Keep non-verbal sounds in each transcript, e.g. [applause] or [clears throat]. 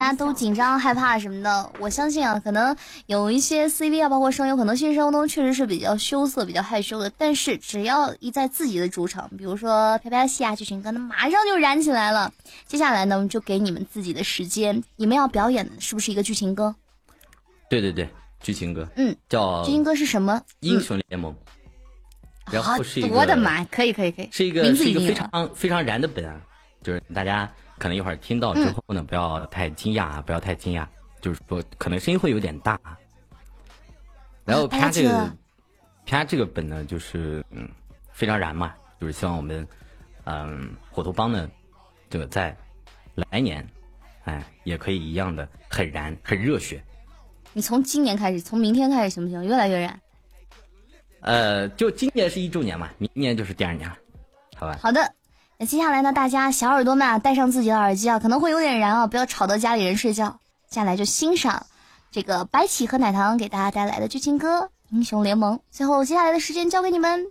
大家都紧张害怕什么的。我相信啊，可能有一些 CV 啊，包括声优，可能现实生活中确实是比较羞涩、比较害羞的。但是只要一在自己的主场，比如说飘飘戏啊、剧情歌，那马上就燃起来了。接下来呢，我们就给你们自己的时间，你们要表演的是不是一个剧情歌？对对对，剧情歌，嗯，叫剧情歌是什么？英雄联盟。然后是一个，我的妈，可以可以可以，是一个是一个非常非常燃的本啊，就是大家可能一会儿听到之后呢，不要太惊讶啊，不要太惊讶，就是说可能声音会有点大。然后啪这个啪这个本呢，就是嗯非常燃嘛，就是希望我们嗯火头帮呢，这个在来年哎也可以一样的很燃很热血。你从今年开始，从明天开始行不行？越来越燃。呃，就今年是一周年嘛，明年就是第二年了，好吧？好的，那接下来呢，大家小耳朵们啊，戴上自己的耳机啊，可能会有点燃啊，不要吵到家里人睡觉。接下来就欣赏这个白起和奶糖给大家带来的剧情歌《英雄联盟》。最后，接下来的时间交给你们。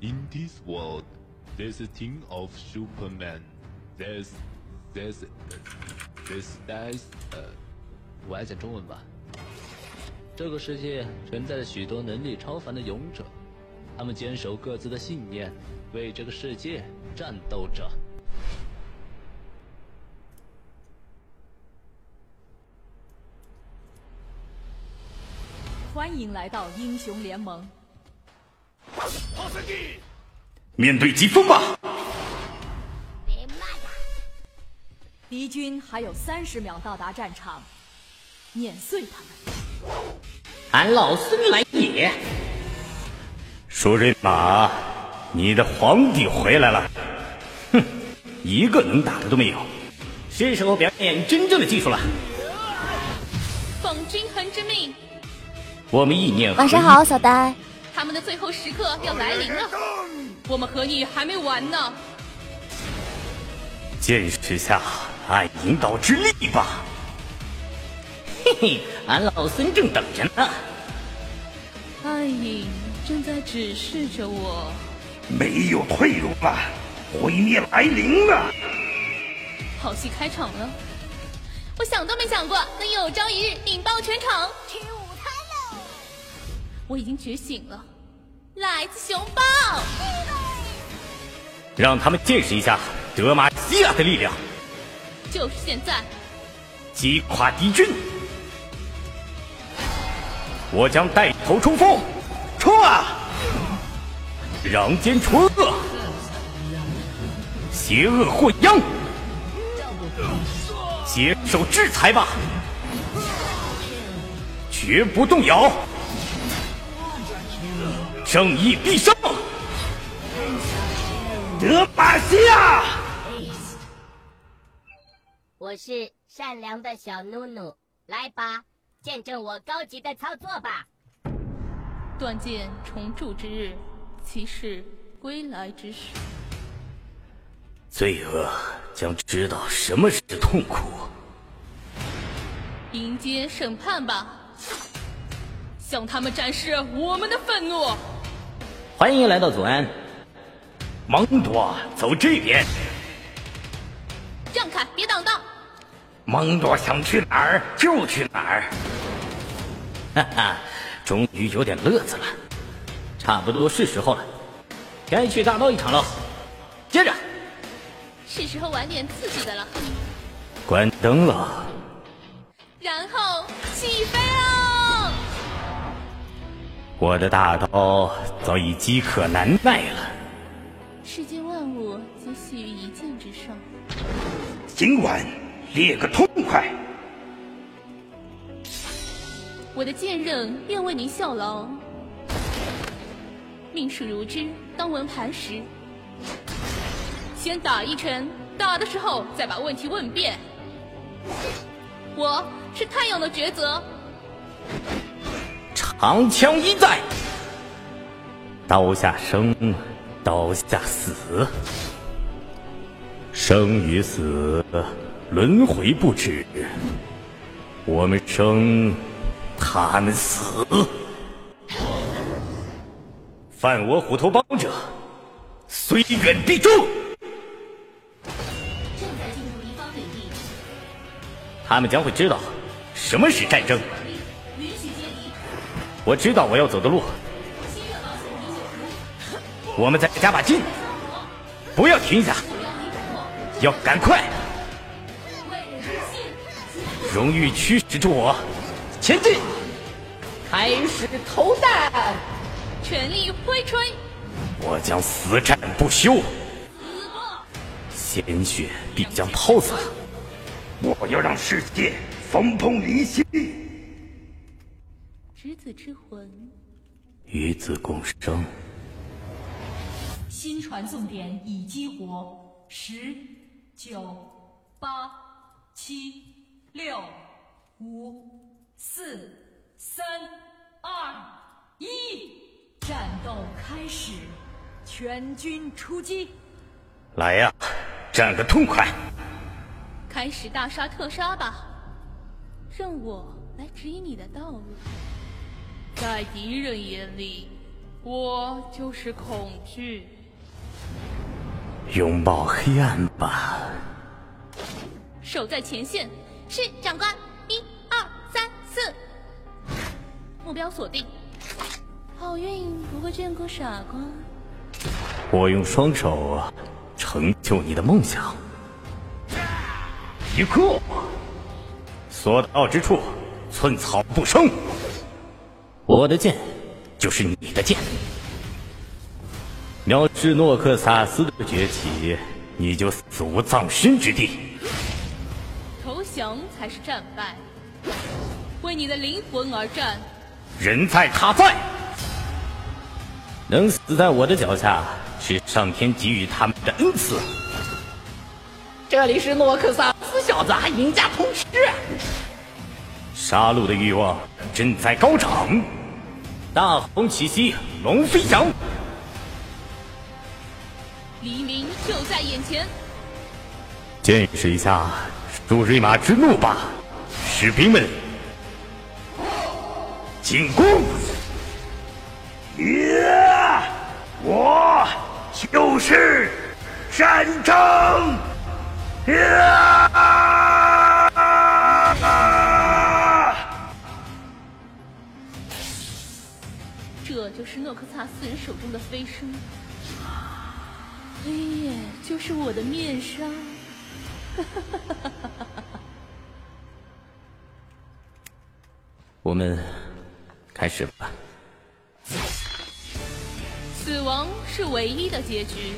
In this world, there's a team of Superman. There's, there's, there's, there's, uh. 我来讲中文吧。这个世界存在着许多能力超凡的勇者，他们坚守各自的信念，为这个世界战斗着。欢迎来到英雄联盟。面对疾风吧！敌军还有三十秒到达战场。碾碎他们！俺老孙来也！舒瑞马，你的皇帝回来了！哼，一个能打的都没有，是时候表演真正的技术了。奉君恒之命，我们意念晚上好，小呆。他们的最后时刻要来临了，我们和你还没完呢。见识下暗引导之力吧。嘿嘿，俺老孙正等着呢。暗影正在指示着我。没有退路了，毁灭来临了。好戏开场了，我想都没想过能有朝一日引爆全场。吃午餐喽！我已经觉醒了，来自熊抱。让他们见识一下德玛西亚的力量。就是现在。击垮敌军。我将带头冲锋，冲啊！攘奸除恶，邪恶祸殃，接受制裁吧，绝不动摇，正义必胜，德玛西亚！我是善良的小努努，来吧。见证我高级的操作吧！断剑重铸之日，骑士归来之时，罪恶将知道什么是痛苦。迎接审判吧，向他们展示我们的愤怒。欢迎来到左安，蒙多，走这边。让开，别挡道。蒙多想去哪儿就去哪儿。哈哈，终于有点乐子了，差不多是时候了，该去大闹一场了。接着，是时候玩点刺激的了。关灯了，然后起飞啊！我的大刀早已饥渴难耐了。世间万物皆系于一剑之上。今晚猎个痛快。我的剑刃愿为您效劳。命数如织，当闻磐石。先打一 trận，打的时候再把问题问遍。我是太阳的抉择。长枪一在，刀下生，刀下死，生与死轮回不止。我们生。他们死，犯我虎头帮者，虽远必诛。他们将会知道什么是战争。我知道我要走的路，我们再加把劲，不要停下，要赶快。荣誉驱使住我。前进，开始投弹，全力挥锤，我将死战不休，鲜血必将抛洒。我要让世界风崩离析，执子之魂，与子共生。新传送点已激活，十、九、八、七、六、五、四、三、二、一，战斗开始，全军出击！来呀，战个痛快！开始大杀特杀吧，让我来指引你的道路。在敌人眼里，我就是恐惧。拥抱黑暗吧！守在前线，是长官。一二三四，目标锁定。好运不会眷顾傻瓜。我用双手成就你的梦想。一刻，所到之处，寸草不生。我的剑就是你的剑。藐视诺克萨斯的崛起，你就死无葬身之地。投降才是战败，为你的灵魂而战。人在他在，能死在我的脚下，是上天给予他们的恩赐。这里是诺克萨斯小子，赢家通吃。杀戮的欲望正在高涨，大风起兮龙飞翔，黎明就在眼前。见识一下舒瑞玛之怒吧，士兵们！进攻！耶！我就是战争！这就是诺克萨斯人手中的飞升，黑夜就是我的面纱。[laughs] 我们开始吧。死亡是唯一的结局。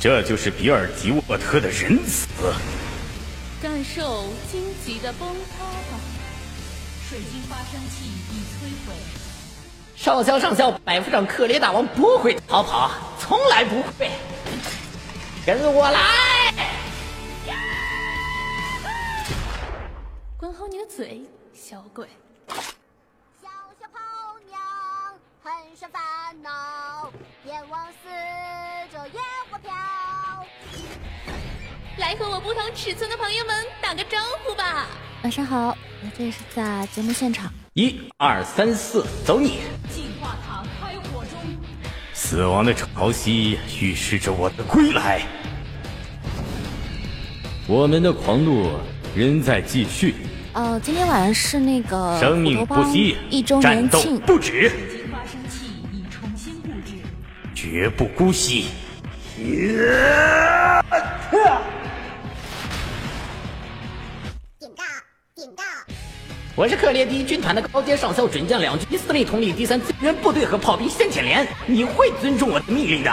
这就是比尔吉沃特的仁慈。感受荆棘的崩塌吧。水晶发生器已摧毁。上校上校，百夫长克雷大王不会逃跑，从来不会。跟我来！嘴，小鬼。小小泡娘，很是烦恼，眼望四周烟火飘。来和我不同尺寸的朋友们打个招呼吧。晚上好，我这是在节目现场。一二三四，走你！进化塔开火中。死亡的潮汐预示着我的归来。我们的狂怒仍在继续。呃，今天晚上是那个生命不息，一周战斗年庆，不止，水晶发生器已重新布置。绝不姑息。警告！警告！我是克烈第一军团的高阶上校准将两军司令，统领第三资源部队和炮兵先遣连。你会尊重我的命令的。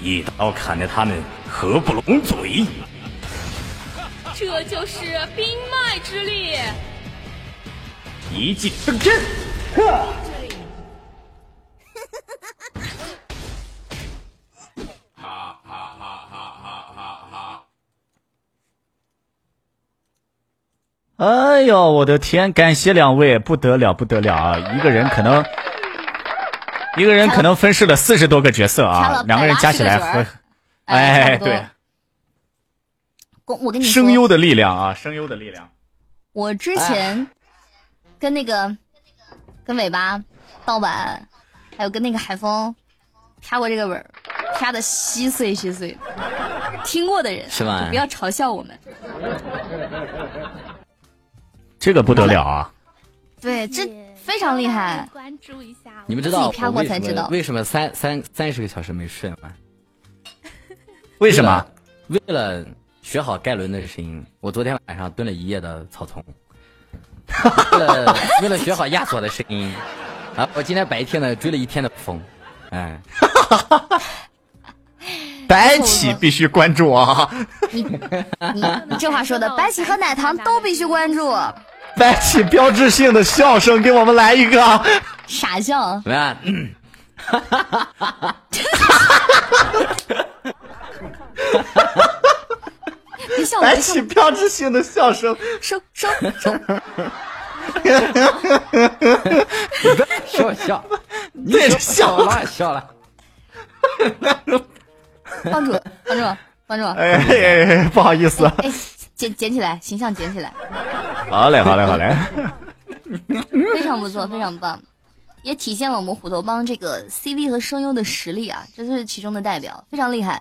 一刀砍得他们合不拢嘴。这就是冰脉之力。一骑登天。哎呦，我的天！感谢两位，不得了，不得了啊！一个人可能，一个人可能分饰了四十多个角色，啊两个人加起来180个角儿会，哎对，公我跟你说，声优的力量啊，声优的力量。我之前跟那个跟尾巴盗版还有跟那个海风啪过这个吻儿，啪的稀碎稀碎的。听过的人是吧不要嘲笑我们。这个不得了啊！对，这非常厉害。关注一下。你们知道自己啪过我为什才知道么为什么三三三十个小时没睡吗？[laughs] 为什么？为了学好盖伦的声音，我昨天晚上蹲了一夜的草丛。为了 [laughs] 为了学好亚索的声音，啊，我今天白天呢追了一天的风，哎，[laughs] 白起必须关注啊！你你这话说的，白起和奶糖都必须关注。白起标志性的笑声，给我们来一个。傻笑，怎么样？嗯别笑了，白别笑了，起标志性的笑声，收收收。笑笑，你对着笑笑了笑了，帮主，帮主，帮主，哎哎哎，不好意思。哎，捡捡起来，形象捡起来，好嘞，好嘞，好嘞。非常不错，非常棒，也体现了我们虎头帮这个 CV 和声优的实力啊，这是其中的代表，非常厉害。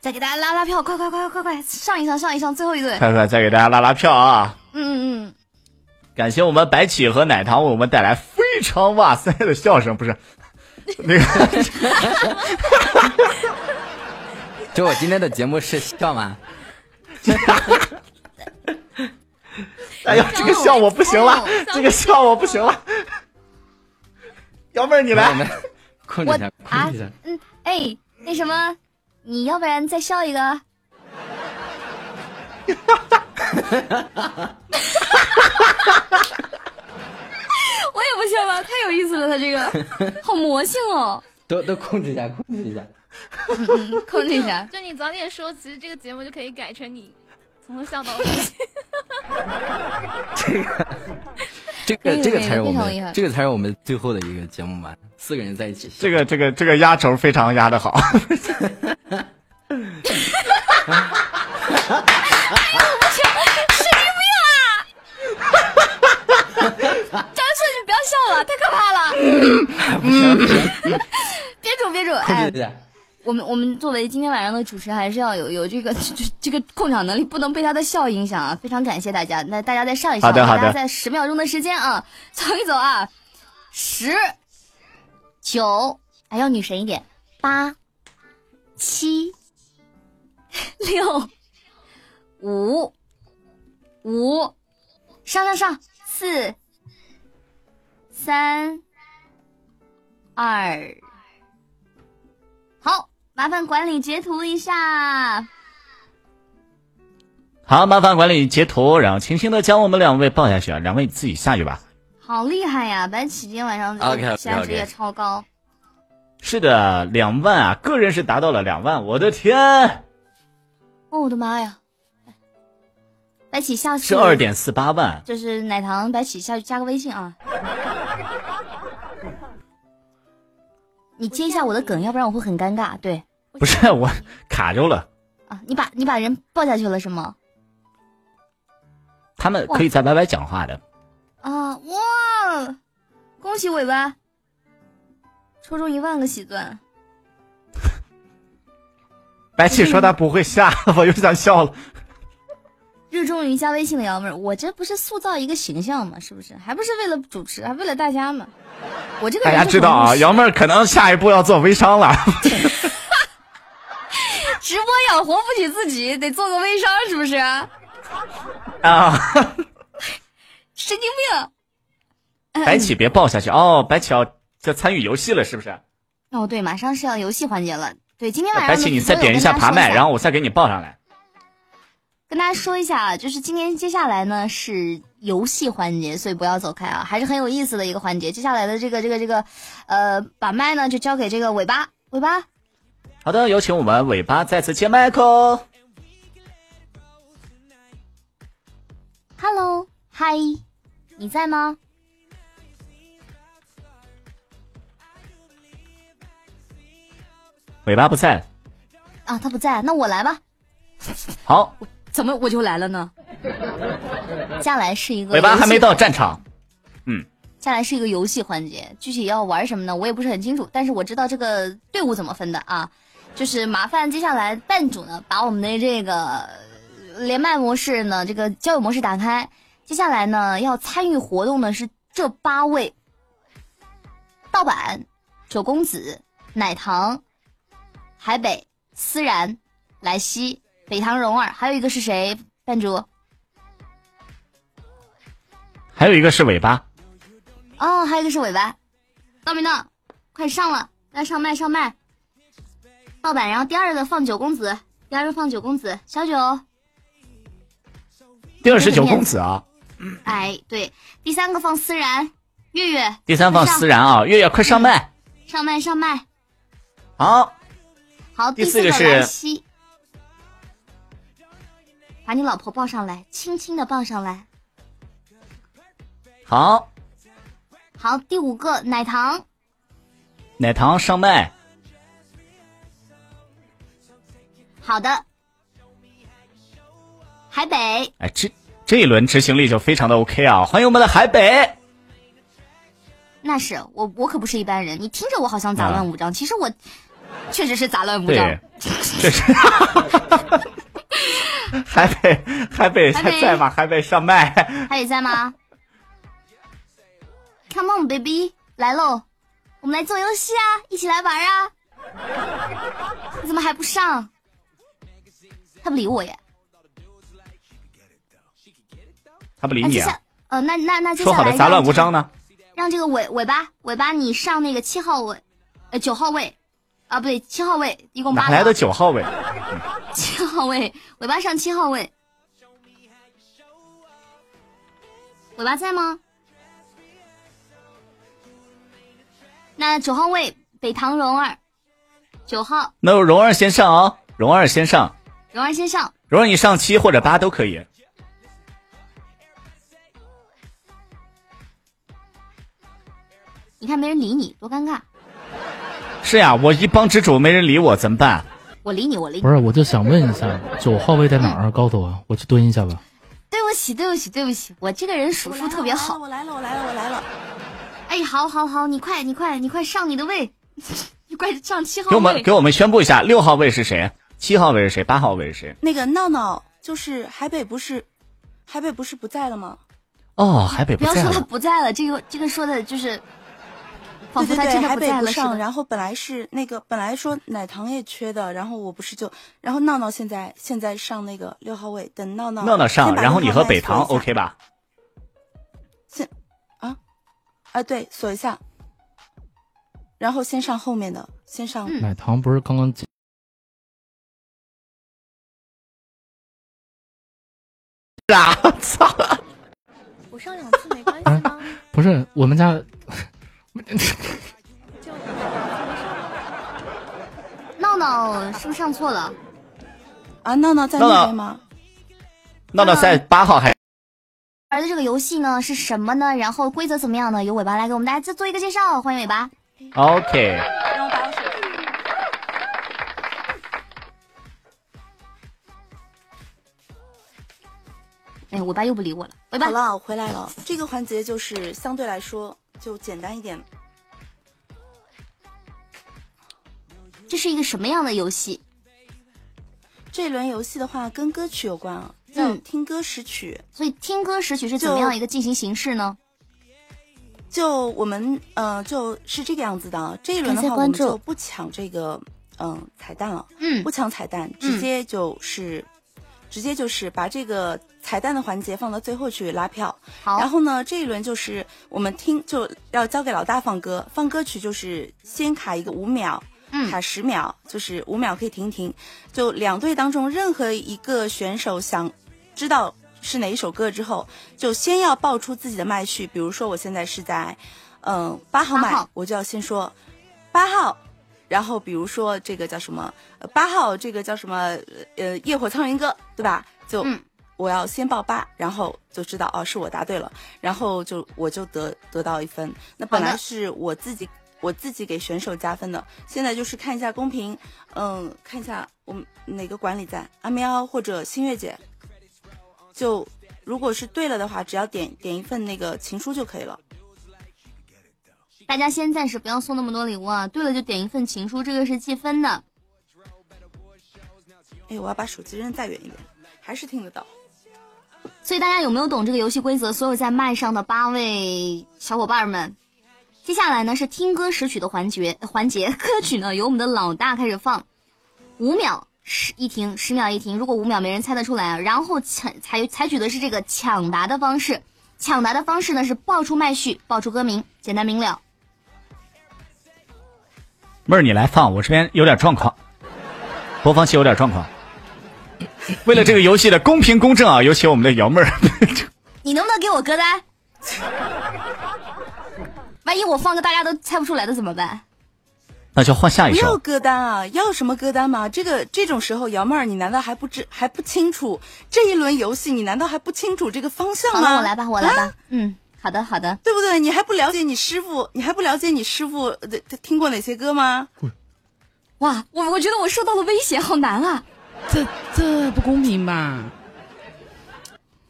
再给大家拉拉票，快快快快快，上一上上一上，最后一队。快快再给大家拉拉票啊！嗯嗯嗯感谢我们白起和奶糖为我们带来非常哇塞的笑声，不是 [laughs] 那个 [laughs] 就我今天的节目是笑吗？哎呀，这个笑我不行了，这个笑我不行了。幺妹儿你来，我们控制一下，啊控制一下。嗯，哎，那什么，你要不然再笑一个？[laughs] 我也不笑了，太有意思了，他这个 [laughs] 好魔性哦，都都控制一下，控制一下。嗯 [laughs] 控制一下。就你早点说，其实这个节目就可以改成你从头笑到尾。这个这个这个才是我们这个才是我们最后的一个节目吧，四个人在一起。这个这个这个压轴非常压的好。张硕，你不要笑了，太可怕了。[laughs] 别主 [laughs] 别主，哎控制一，下。我们我们作为今天晚上的主持，还是要有有这个 [laughs] 这这个控场能力，不能被他的笑影响啊！非常感谢大家，那大家再上一上，好的好的大家在十秒钟的时间啊，走一走啊，十、九，还要女神一点，八、七、六、五、五，上上上，四、三、二。好，麻烦管理截图一下。好，麻烦管理截图，然后轻轻的将我们两位抱下去啊，两位自己下去吧。好厉害呀！白起今天晚上 OK，OK，OK 价值也超高。是的，两万啊，个人是达到了两万，我的天，哦，我的妈呀！白起下次是二点四八万。就是奶糖，白起下去加个微信啊。[laughs] 你接一下我的梗，要不然我会很尴尬。对不是我卡住了，啊，你把你把人抱下去了是吗？他们可以在 YY 讲话的。啊哇！恭喜尾巴，抽中一万个喜钻。白起说他不会下，我又想笑了。热衷于加微信的瑶妹儿，我这不是塑造一个形象吗？是不是？还不是为了主持，还为了大家嘛？我这个大家知道啊，瑶妹儿可能下一步要做微商了。[laughs] 直播养活不起自己，得做个微商，是不是？啊，神经病！[laughs] 白起别抱下去哦，白起要要参与游戏了，是不是？哦，对，马上是要游戏环节了。对，今天晚上白起，你再点一下爬麦，然后我再给你抱上来。跟大家说一下啊，就是今天接下来呢是游戏环节，所以不要走开啊，还是很有意思的一个环节。接下来的这个这个这个，呃，把麦呢就交给这个尾巴，尾巴。好的，有请我们尾巴再次接麦克。Hello，嗨，你在吗？尾巴不在，啊，他不在，那我来吧。好，怎么我就来了呢？接下来是一个尾巴还没到战场。嗯，下来是一个游戏环节，具体要玩什么呢？我也不是很清楚，但是我知道这个队伍怎么分的啊，就是麻烦接下来办主呢把我们的这个连麦模式呢，这个交友模式打开。接下来呢，要参与活动的是这八位：盗版、九公子、奶糖、海北、思然、莱西、北唐蓉儿，还有一个是谁？办主？还有一个是尾巴，哦，还有一个是尾巴，到没到？快上了，来上麦上麦。盗版，然后第二个放九公子，第二个放九公子，小九。第二是九公子啊，哎，对，第三个放思然，月月。第三放思然啊，月月快上麦。上麦上麦。好。好，第四个是。把你老婆抱上来，轻轻的抱上来。好。好，第五个奶糖。奶糖上麦。好的。海北。哎，这这一轮执行力就非常的 OK 啊！欢迎我们的海北。那是我，我可不是一般人。你听着，我好像杂乱无章，其实我确实是杂乱无章。确实。[laughs] 海北，海北还在吗？海北上麦。海北在吗？Come on, baby，来喽！我们来做游戏啊，一起来玩啊！你 [laughs] 怎么还不上？他不理我耶。他不理你啊？呃，那那那接下来说好的杂乱无章呢？让这个尾尾巴尾巴你上那个七号位，呃九号位，啊不对七号位，一共八。哪来的九号位？[laughs] 七号位，尾巴上七号位。尾巴在吗？那九号位北唐蓉儿，九号。那蓉儿先上啊，蓉儿先上。蓉儿先上。蓉儿你上七或者八都可以。你看没人理你，多尴尬！是呀，我一帮之主没人理我，怎么办？我理你，我理你。不是，我就想问一下，九号位在哪儿？告诉我，我去蹲一下吧。对不起，对不起，对不起，我这个人数数特别好。我来了，我来了，我来了。哎，好，好，好，你快，你快，你快上你的位，[laughs] 你快上七号位。给我们给我们宣布一下，六号位是谁？七号位是谁？八号位是谁？那个闹闹，就是海北，不是海北，不是不在了吗？哦，海北不在了。不要说他不在了，这个这个说的就是。对对对，海北不上，然后本来是那个本来说奶糖也缺的，然后我不是就，然后闹闹现在现在上那个六号位，等闹闹闹闹上，然后你和北糖 OK 吧？先啊啊对锁一下，然后先上后面的，先上奶糖不是刚刚啊 [laughs] 操！我上两次没关系吗？不是我们家。[laughs] 闹闹是不是上错了？啊，闹闹在那边吗？闹闹在八号还玩的这个游戏呢是什么呢？然后规则怎么样呢？由尾巴来给我们大家再做一个介绍。欢迎尾巴。OK。哎，我爸又不理我了。尾巴，好了，我回来了。这个环节就是相对来说。就简单一点。这是一个什么样的游戏？这一轮游戏的话，跟歌曲有关啊，叫听歌识曲。所以听歌识曲是怎么样一个进行形式呢？就我们呃，就是这个样子的。这一轮的话，我们就不抢这个嗯彩蛋了，嗯，不抢彩蛋，直接就是。直接就是把这个彩蛋的环节放到最后去拉票。好，然后呢，这一轮就是我们听就要交给老大放歌，放歌曲就是先卡一个五秒，嗯，卡十秒，就是五秒可以停一停。就两队当中任何一个选手想知道是哪一首歌之后，就先要报出自己的麦序。比如说我现在是在嗯八号麦，我就要先说八号。然后比如说这个叫什么八号，这个叫什么呃《夜火苍云歌》，对吧？就我要先报八，然后就知道哦是我答对了，然后就我就得得到一分。那本来是我自己我自己给选手加分的，现在就是看一下公屏，嗯，看一下我们哪个管理在阿喵或者新月姐，就如果是对了的话，只要点点一份那个情书就可以了。大家先暂时不要送那么多礼物啊。对了，就点一份情书，这个是计分的。哎，我要把手机扔再远一点，还是听得到。所以大家有没有懂这个游戏规则？所有在麦上的八位小伙伴们，接下来呢是听歌识曲的环节，环节歌曲呢由我们的老大开始放，五秒十一停，十秒一停。如果五秒没人猜得出来，然后采采采取的是这个抢答的方式，抢答的方式呢是报出麦序，报出歌名，简单明了。妹儿，你来放，我这边有点状况，播放器有点状况。[laughs] 为了这个游戏的公平公正啊，[laughs] 有请我们的瑶妹儿。[laughs] 你能不能给我歌单？万一我放个大家都猜不出来的怎么办？那就换下一不要。歌单啊！要什么歌单嘛？这个这种时候，瑶妹儿，你难道还不知还不清楚这一轮游戏？你难道还不清楚这个方向吗？好了，我来吧，我来吧。啊嗯，好的，好的。对不对？你还不了解你师傅？你还不了解你师傅的听过哪些歌吗？哇，我我觉得我受到了威胁，好难啊！这这不公平吧？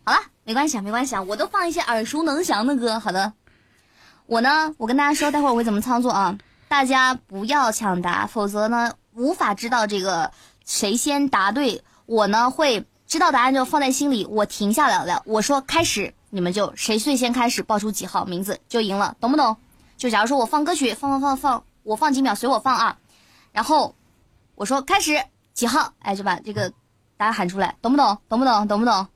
好了，没关系啊，没关系啊，我都放一些耳熟能详的歌。好的，我呢，我跟大家说，待会儿我会怎么操作啊？大家不要抢答，否则呢，无法知道这个谁先答对。我呢会知道答案就放在心里，我停下来了，我说开始，你们就谁最先开始报出几号名字就赢了，懂不懂？就假如说我放歌曲，放放放放，我放几秒随我放啊，然后我说开始几号，哎，就把这个大家喊出来，懂不懂？懂不懂？懂不懂？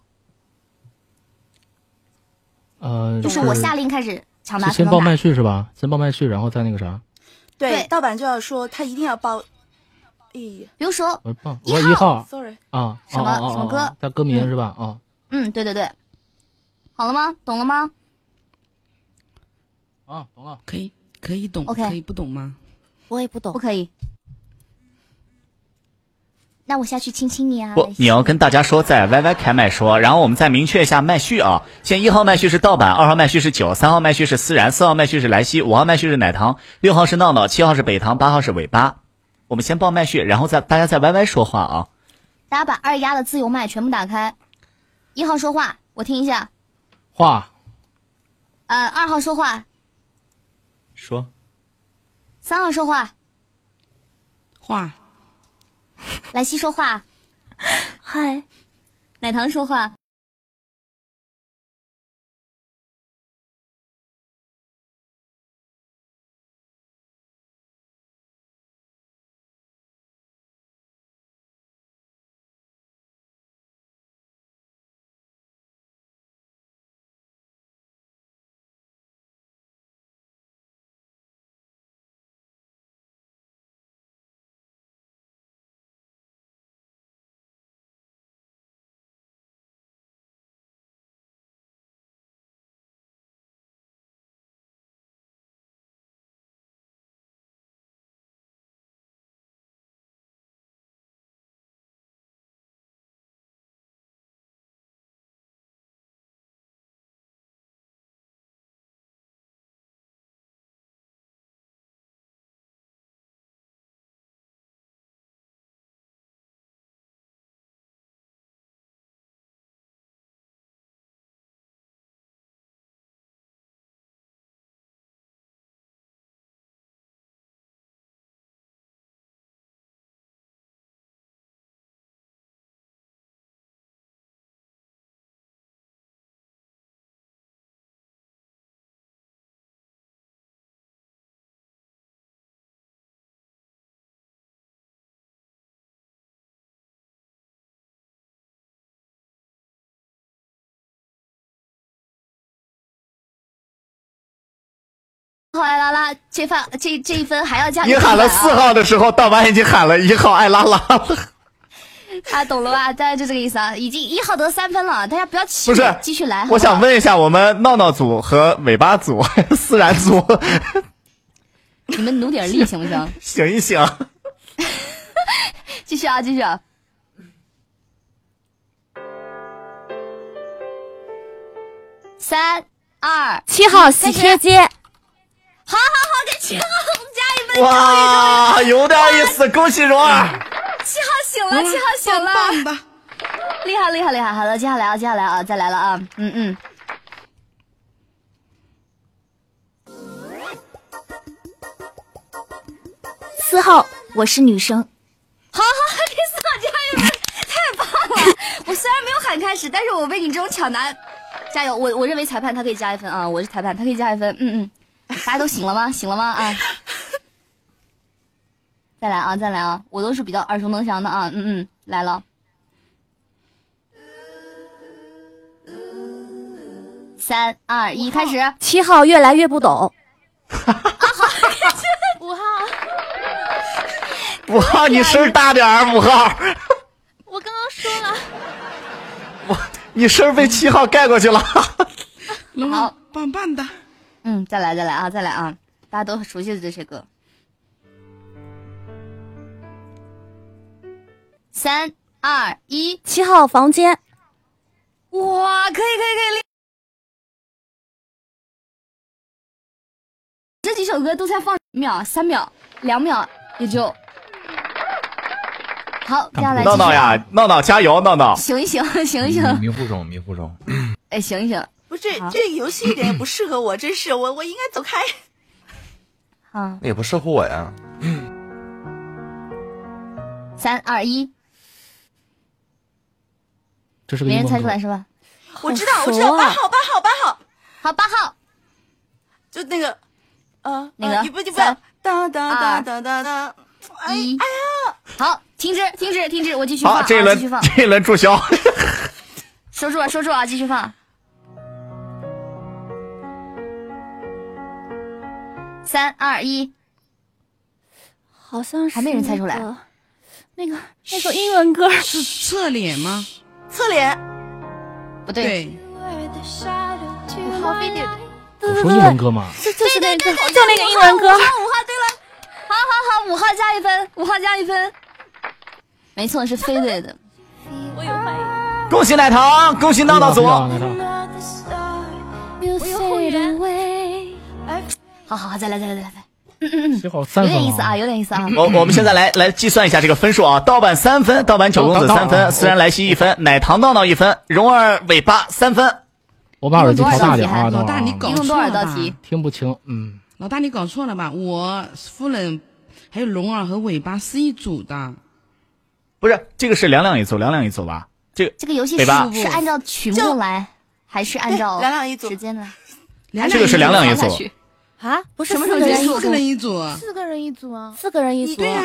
呃，就是我下令开始抢答先报麦。序是吧？先报麦序，然后再那个啥。对，盗版就要说他一定要报。哎，比如说，我报一号 Sorry 啊，什么什么歌哦带歌名是吧？啊，嗯，对对对，好了吗？懂了吗？啊，懂了。可以可以懂 OK 可以不懂吗？我也不懂，不可以。那我下去亲亲你啊！不，你要跟大家说在 YY 开麦说，然后我们再明确一下麦序啊。现在一号麦序是盗版，二号麦序是九，三号麦序是思然，四号麦序是莱西，五号麦序是奶糖，六号是闹闹，七号是北糖，八号是尾巴。我们先报麦序，然后再大家在 YY 说话啊。大家把二丫的自由麦全部打开。一号说话，我听一下。话呃，二号说话，说三号说话，话莱西说话，嗨，奶糖说话。好，艾拉拉，这分这这一分还要加。你喊了四，号的时候，盗版已经喊了一号爱拉拉了。啊，懂了吧？大家就这个意思啊。已经一号得三分了，大家不要气，不是继续来。我想问一下，我们闹闹组和尾巴组、还有思然组，你们努点力行不行？醒一醒。继续啊，继续啊。三二七号喜帖街，好好好，给七号加一分。哇，有点意思，恭喜蓉儿。七号醒了，七号醒了，棒棒的，厉害厉害厉害！好的，接下来啊，接下来啊，再来了啊，嗯嗯。四号，我是女生。好好，给四号加一分！太棒了！我虽然没有喊开始，但是我被你这种抢答，加油！我我认为裁判他可以加一分啊，我是裁判，他可以加一分。嗯嗯，大家都醒了吗？醒了吗？啊！再来啊，再来啊！我都是比较耳熟能详的啊。嗯嗯，来了。三二一，开始。七号越来越不懂。[laughs] 五号，五号，你声大点儿，五号。我刚刚说了，我你声被七号盖过去了。好，棒棒的。嗯，再来，再来啊，再来啊！大家都很熟悉的这些歌。三二一，七号房间。哇，可以可以可以！这几首歌都才放秒，三秒、两秒也就。好，接下来闹闹呀，闹闹加油，闹闹。醒一醒，醒一醒。迷糊中，迷糊中。哎，醒一醒。不是这个游戏一点也不适合我，真是我我应该走开。[laughs] 啊，那也不适合我呀。三二一，这是个没人猜出来是吧？我知道，我知道，八号，八号，八号，好，八号，就那个，呃，那个你不你不要，当当当当当当，哎一哎呀，好，停止，停止，停止，我继续放，好，这一轮啊继续放，这一轮注销。[laughs] 收住啊，收住啊，继续放。三二一，好像是还没人猜出来那个那首英文歌是侧脸吗？侧脸不对，对，我说英文歌嘛，就就是那个就那个英文歌五号，。五号对了，好好好，五号加一分，五号加一分，没错，是飞队的。我有怀疑，恭喜奶糖，恭喜闹闹组。好好好，再来再来再来再来，七号三分有点意思啊，有点意思啊。我我们现在来来计算一下这个分数啊，盗版三分，盗版九公子三分，等等等思然莱西一分，奶糖闹闹一分，蓉儿尾巴三分。我把耳机调大点啊，老大你搞一共多少错了吧？道题？听不清，嗯，老大你搞错了吧？我夫人还有蓉儿和尾巴是一组的。不是，这个是两两一组，两两一组吧？这个这个游戏尾巴是是按照曲目来，还是按照两两一组时间来？这个是两两一组啊，不是什么时候四个人一结束四个人组，一组，四个人一组啊，四个人一组。对呀、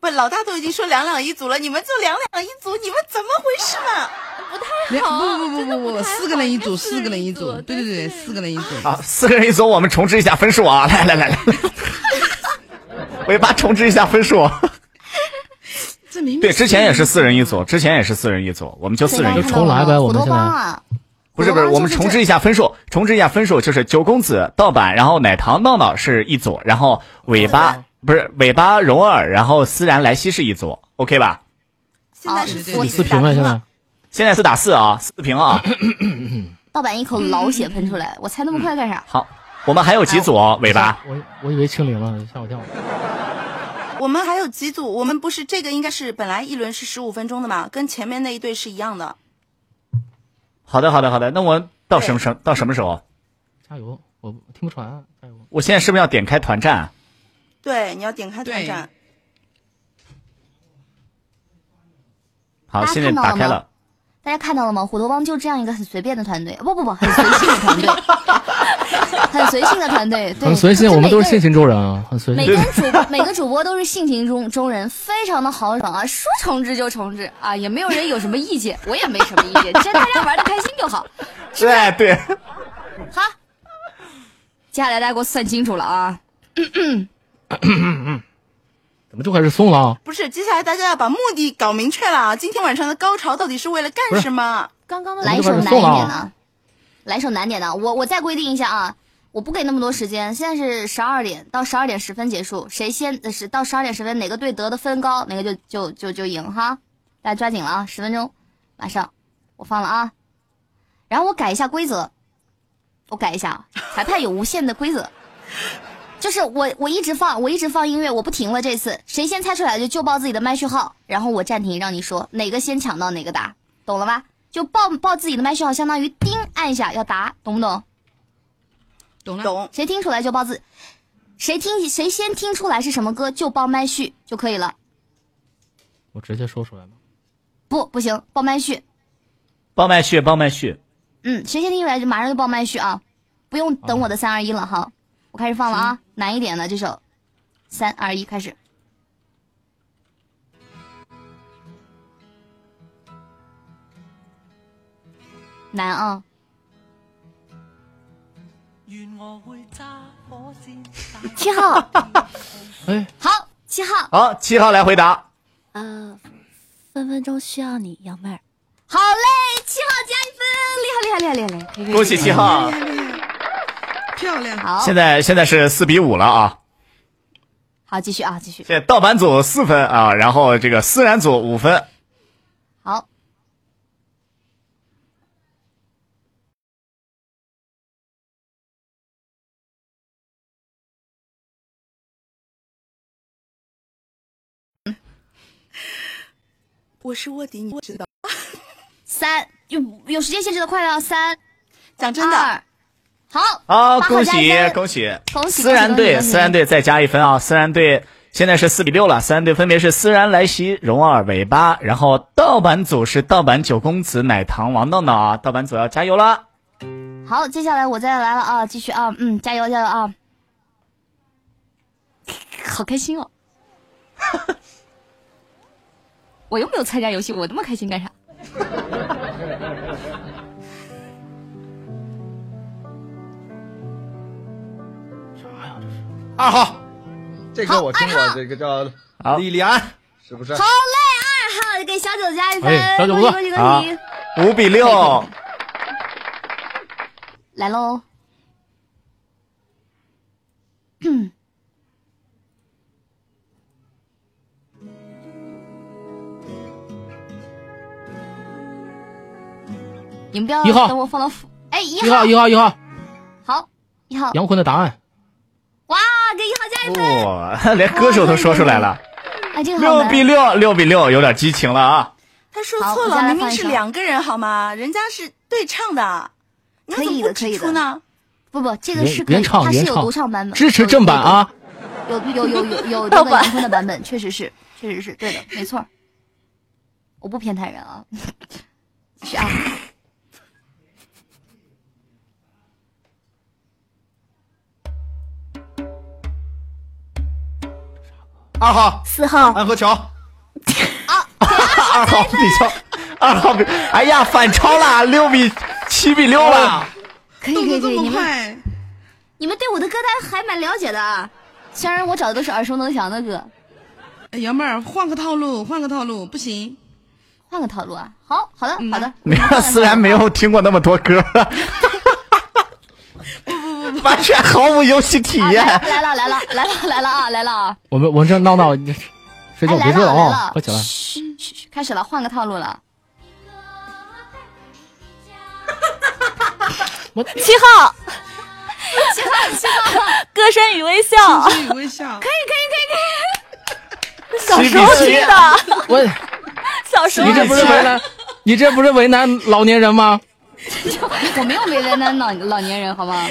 不，老大都已经说两两一组了，你们就两两一组，你们怎么回事嘛？不太好。两不不不不不，四个人一组，四个人一组，对对对，四个人一组。啊，四个人一组，我们重置一下分数啊！来来来来，尾巴重置一下分数。[laughs] 这明明对，之前也是四人一组，之前也是四人一组，我们就四人一组。重来呗我们现在不是不是，我们重置一下分数，重置一下分数，就是九公子盗版，然后奶糖闹闹是一组，然后尾巴不是尾巴蓉儿，然后思然莱西是一组，OK 吧？现在是四四平了现在。现在四打四啊，四平啊。[clears throat] 盗版一口老血喷出来，我猜那么快干啥？好，我们还有几组哦，尾巴。我我以为清零了，吓我一跳。[laughs] 我们还有几组？我们不是这个应该是本来一轮是十五分钟的嘛，跟前面那一队是一样的。好的好的好的，那我到什么时到什么时候？加油，我听不传，加油。我现在是不是要点开团战？对，你要点开团战。好，现在打开了。大家看到了吗？虎头帮就这样一个很随便的团队，不不不，很随性的团队，[laughs] [laughs] 很随性的团队，对，很随性，我们都是性情中人啊，很随性。每个人主每个主播都是性情中中人，非常的豪爽啊，说重置就重置啊，也没有人有什么意见，我也没什么意见，只要大家玩的开心就好。对对。好，接下来大家给我算清楚了啊！[coughs] 怎么就开始送了？不是，接下来大家要把目的搞明确了啊！今天晚上的高潮到底是为了干什么？刚刚的来一首难一点的，来首难点的。我我再规定一下啊，我不给那么多时间。现在是十二点到十二点十分结束，谁先是到十二点十分哪个队得的分高，哪个就就就就赢哈。大家抓紧了啊，十分钟，马上我放了啊。然后我改一下规则，我改一下，裁判有无限的规则。就是我我一直放我一直放音乐，我不停了。这次谁先猜出来就就报自己的麦序号，然后我暂停，让你说哪个先抢到哪个答，懂了吧？就报报自己的麦序号，相当于叮按一下要答，懂不懂？懂了。懂。谁听出来就报自。谁听谁先听出来是什么歌，就报麦序就可以了。我直接说出来吗？不，不行，报麦序。报麦序，报麦序。嗯，谁先听出来就马上就报麦序啊，不用等我的三二一了哈，我开始放了啊，难一点的这首，三二一开始。难啊！七号，哎，好，七号，好，七号来回答。呃，分分钟需要你，杨妹儿。好嘞，七号加一分，厉害厉害厉害厉害厉害厉害！恭喜七号，漂亮。好，现在现在是四比五了啊。好，继续啊，继续。现在盗版组四分啊，然后这个思然组五分。我是卧底，你知道？三有有时间限制的，快了，三，讲真的，好，好，恭喜恭喜恭喜思然队，思然队再加一分啊！思然队现在是四比六了，思然队分别是思然、来袭、蓉儿、尾巴，然后盗版组是盗版九公子、奶糖、王闹闹啊！盗版组要加油了。好，接下来我再来了啊，继续啊，嗯，加油加油啊！[laughs] 好开心哦！[laughs] 我又没有参加游戏，我那么开心干啥？二号，这歌我听过，这个叫好莉莉安，是不是？好嘞，二号给小九加一分，哎小九哥恭喜恭喜恭喜！五比六，来喽！你们不要一号等我放到哎一一号一号一号，好一号杨坤的答案。哇给一号加一分，哇，连歌手都说出来了，哎这个六比六，六比六，有点激情了啊！他说错了，明明是两个人好吗？人家是对唱的，你可们怎么不以的可以的指出呢？不不这个是可以，原唱它是有原唱独唱版本，支持正版啊！有有有有有杨坤的版本，确实是，确实是对的，没错。我不偏袒人啊，是啊，二号。四号，安河桥，[laughs] 二号比较，二号比，哎呀，反超了，六比七比六了。可以可以可以，动作这么你们快，你们对我的歌单还蛮了解的啊，虽然我找的都是耳熟能详的歌，哎杨妹儿换个套路，换个套路，不行。换个套路啊。好好的嗯。好的，没有，虽然没有听过那么多歌，[laughs] 完全毫无游戏体啊验。来了来了来了来了来了啊来了啊！我们我们这闹闹，你睡觉哎来别睡了啊！快起来！嘘嘘嘘，开始了，换个套路了。七号，七号七号，歌声与微笑，歌声与微笑，可以可以可以可以。小时候听的，我小时候你这不是为难，你这不是为难老年人吗？[laughs] 我没有为难老老年人，好吗？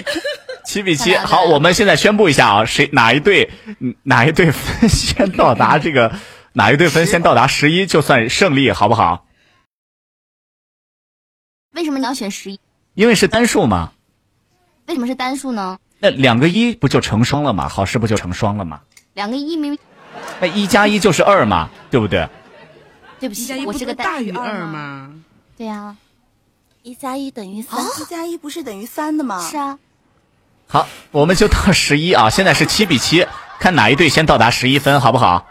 七比七，好，我们现在宣布一下啊，谁哪一队嗯哪一队分先到达这个哪一队分先到达十一就算胜利，好不好？为什么你要选十一？因为是单数嘛，为什么是单数呢？那两个一不就成双了吗？好事不就成双了吗？两个一明明，那一加一就是二嘛，对不对？对不起，我是个大于二？吗？对呀，一加一等于三，一加一不是等于三的吗？是啊，好，我们就到十一啊，[laughs] 现在是七比七，看哪一队先到达十一分，好不好？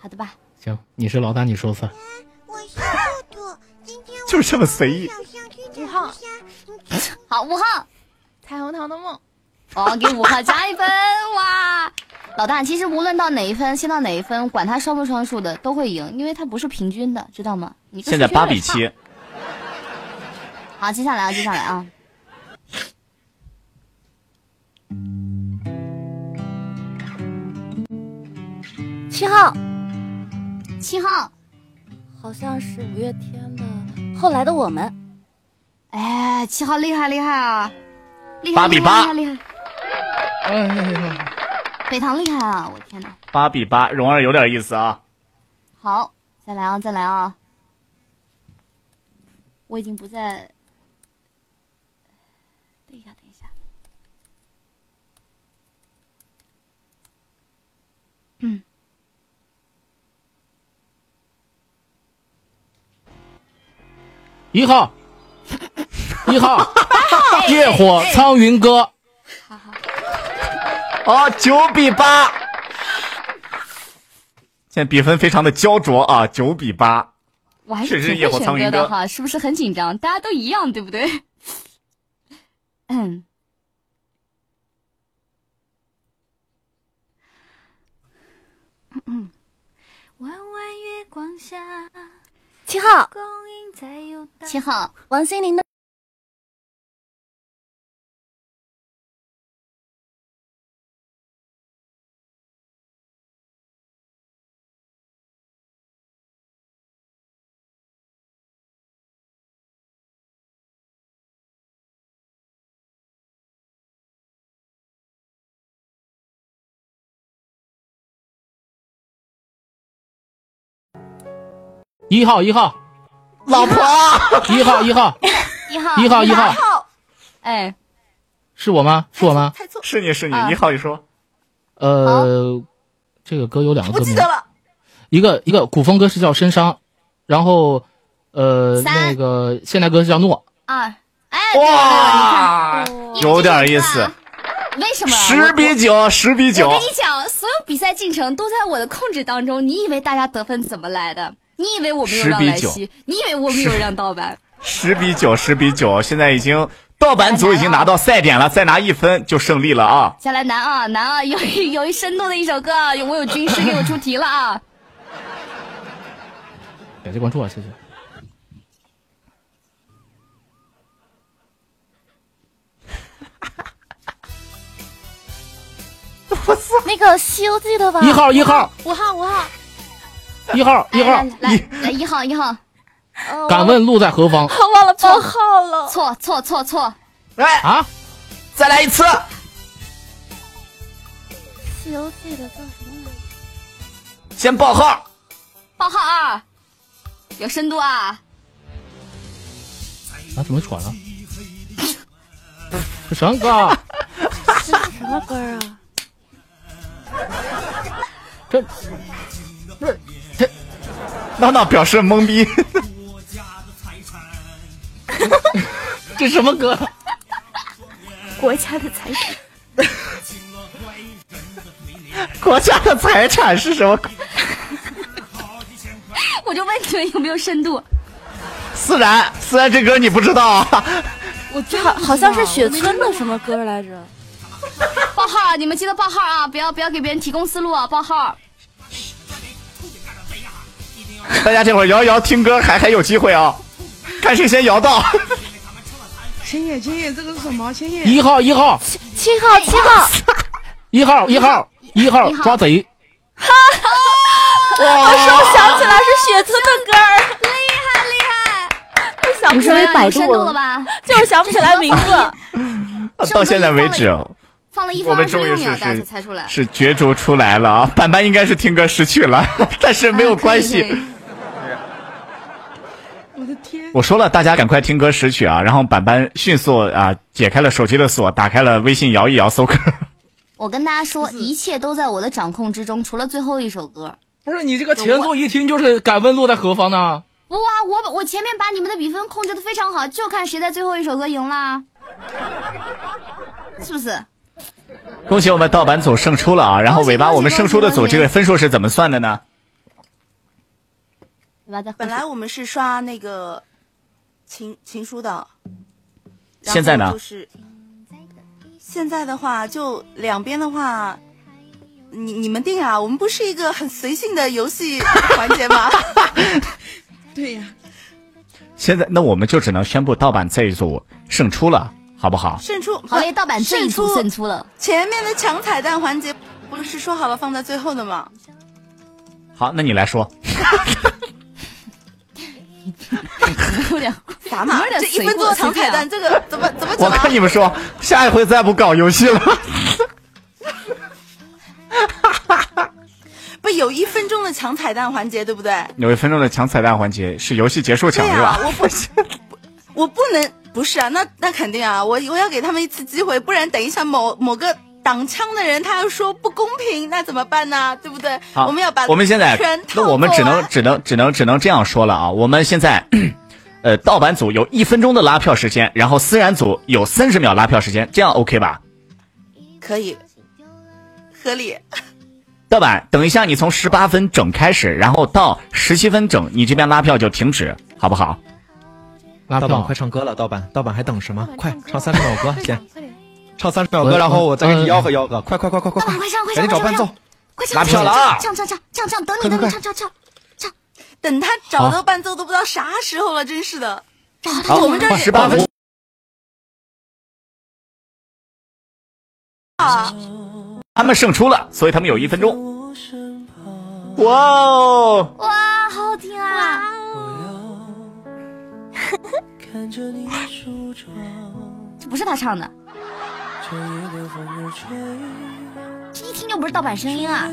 好的吧。行，你是老大，你说算。我是兔兔，今天我就是这么随意。五号，好，五号，彩虹糖的梦，哦，给五号加一分，哇！老大，其实无论到哪一分，先到哪一分，管他双不双数的都会赢，因为他不是平均的，知道吗？你现在八比。七，好，接下来啊，接下来啊，七号，七号，好像是五月天的《后来的我们》。哎，七号厉害厉害啊！厉害八比八厉害厉害厉害！北唐厉害啊！我天哪！八比八，蓉儿有点意思啊。好，再来啊，再来啊！我已经不在。等一下，等一下。嗯，一号，[laughs] 一号，夜火苍云哥。哦，九比八，现在比分非常的焦灼啊，九比八。我还确实是挺会夜火苍云歌选歌的哈，是不是很紧张？大家都一样，对不对？嗯。嗯，弯弯月光下，七号。七号，王心凌的。一号，一号，老婆，一号，一号，一号，一号，一号，哎，是我吗？是我吗？是你是你，啊一号你说。呃，这个歌有两个歌名，了。一个一个古风歌是叫《深伤》，然后呃那个现代歌是叫《诺二，哎，哇有点意思。为什么？十比九，十比九我跟。你讲，所有比赛进程都在我的控制当中。你以为大家得分怎么来的？你以为我没有让10比9莱西？你以为我没有让盗版？十比九，十比九，现在已经盗版组已经拿到赛点了，再拿一分就胜利了啊！下来难啊难啊，有一有一深度的一首歌啊，有我有军师给我出题了啊！[laughs] 感谢关注啊，谢谢。[laughs] 那个《西游记》的吧？一号一号五号，五号。一号，一号来，来来一号一号，呃敢问路在何方？我忘了报号了。错错错错，来啊！再来一次。《西游记》的叫什么来着？先报号。报号二，有深度啊！啊，怎么喘了？[laughs] 这什么歌啊？这是什么歌啊？这这这，闹闹表示懵逼。[laughs] 这什么歌？国家的财产。[laughs] 国家的财产是什么？[laughs] 我就问你们有没有深度？思然，思然这歌你不知道啊？我这好好像是雪村的什么歌来着？报号啊！你们记得报号啊！不要不要给别人提供思路啊！报号。大家这会儿摇一摇听歌还还有机会啊！看谁先摇到。[laughs] 千叶，千叶，这个是什么？千叶，一号，一号，七号，七号。一号，一号，一号抓贼。哈哈。我说想起来是雪村的歌儿，厉害厉害！我想不起来有深度了吧？就是想不起来名字。[laughs] 到现在为止，放了一分二十我们终于是六秒，大家才是猜出来。是角逐出来了啊！板板应该是听歌失去了，但是没有关系。啊可以可以我的天！我说了，大家赶快听歌识曲啊！然后板板迅速啊解开了手机的锁，打开了微信摇一摇搜歌。我跟大家说，一切都在我的掌控之中，除了最后一首歌。不是你这个前奏一听就是敢问路在何方呢？不啊，我我前面把你们的比分控制的非常好，就看谁在最后一首歌赢啦，是不是？恭喜我们盗版组胜出了啊！然后尾巴我们胜出的组这个分数是怎么算的呢？本来我们是刷那个情情书的，现在呢就是现在的话，就两边的话，你你们定啊，我们不是一个很随性的游戏环节吗？[laughs] 对呀、现在那我们就只能宣布盗版这一组胜出了，好不好？胜出，好嘞，盗版这一组胜出了。前面的抢彩蛋环节不是说好了放在最后的吗？好，那你来说。[laughs] [laughs] 有点傻嘛，这一分钟抢彩蛋，这个怎么怎么？我看你们说下一回再不搞游戏了。[laughs] 不，有一分钟的抢彩蛋环节，对不对？有一分钟的抢彩蛋环节是游戏结束抢对吧？我不是，[laughs] 我不能不是啊，那那肯定啊，我我要给他们一次机会，不然等一下某某个。挡枪的人他要说不公平，那怎么办呢？对不对？好，我们要把我们现在那我们只能只能只能只能这样说了啊！我们现在，[clears throat] 呃，盗版组有一分钟的拉票时间，然后私然组有三十秒拉票时间，这样 OK 吧？可以合理。盗版，等一下你从十八分整开始，然后到十七分整，你这边拉票就停止，好不好？拉盗版快唱歌了，盗版盗版还等什么？快唱三十秒歌先，[laughs] 唱三十秒歌，然后我再给你吆喝吆喝，快快快快快快，快上快赶紧上快上找伴奏，快唱拉票了啊唱唱唱唱唱，等你等你唱唱唱，等他找到伴奏都不知道啥时候了，真是的。好我们这，十八分。啊，他们胜出了，所以他们有一分钟。哇哦！哇，好好听啊！[laughs] 这不是他唱的，这一听就不是盗版声音啊！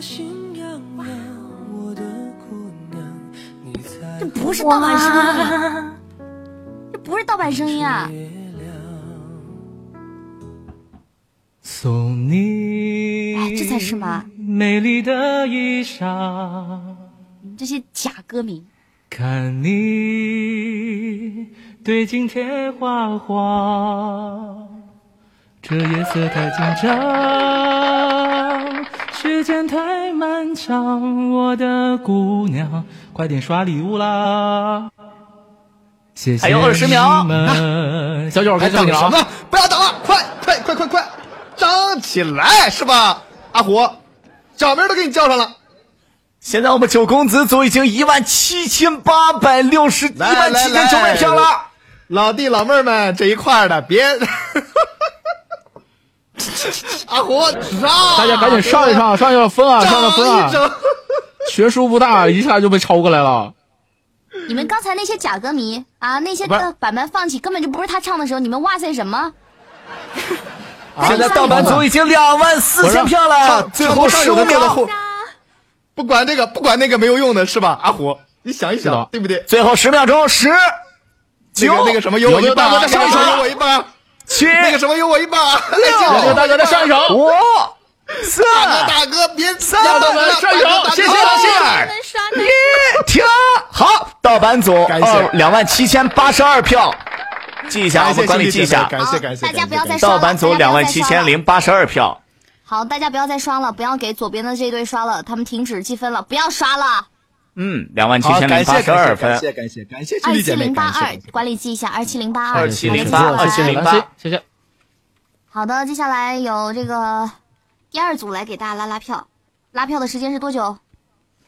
这不是盗版声音，这不是盗版声音啊！送你，哎，这才是吗？美丽的衣裳，这些假歌名，看你对镜贴花黄，这夜色太紧张，时间太漫长，我的姑娘，快点刷礼物啦！谢谢还有二十秒小九还该叫你了啊！等什么？不要等了，快快快快快，张起来是吧？阿虎，小名都给你叫上了，现在我们九公子组已经一万七千八百六十一万来七千九百票了。老弟老妹儿们这一块儿的别，[laughs] 阿虎上，大家赶紧上一上，上一上分啊，上上分啊！学术不大，[laughs] 一下就被超过来了。你们刚才那些假歌迷啊，那些不是呃版本放弃，根本就不是他唱的时候，你们哇塞什么？现在盗版组已经两万四千票了，最后十五秒，不管这个不管那个没有用的是吧？阿虎，你想一想，对不对？最后十秒钟，十、那九那个什么有我一半，再上一首有我一把，七、那个什么有我一把，有没有大哥再上一首？五、四、大哥大哥别三、大哥上一首谢谢大哥谢谢二、一，停！好，盗版组感谢二两万七千八十二票，记一下，我们管理记一下。感谢感谢，大家不要再刷了盗版组两万七千。零八十二票，好，大家不要再刷了，不要给左边的这一队刷了，他们停止计分了，不要刷了。嗯，两万七好，千零感谢八十二分感。谢感谢感谢兄二弟姐妹，七零八二感谢感谢，管理记一下，二七零八二，二七零八，二七零八，谢谢。好的，接下来有这个第二组来给大家拉拉票，拉票的时间是多久？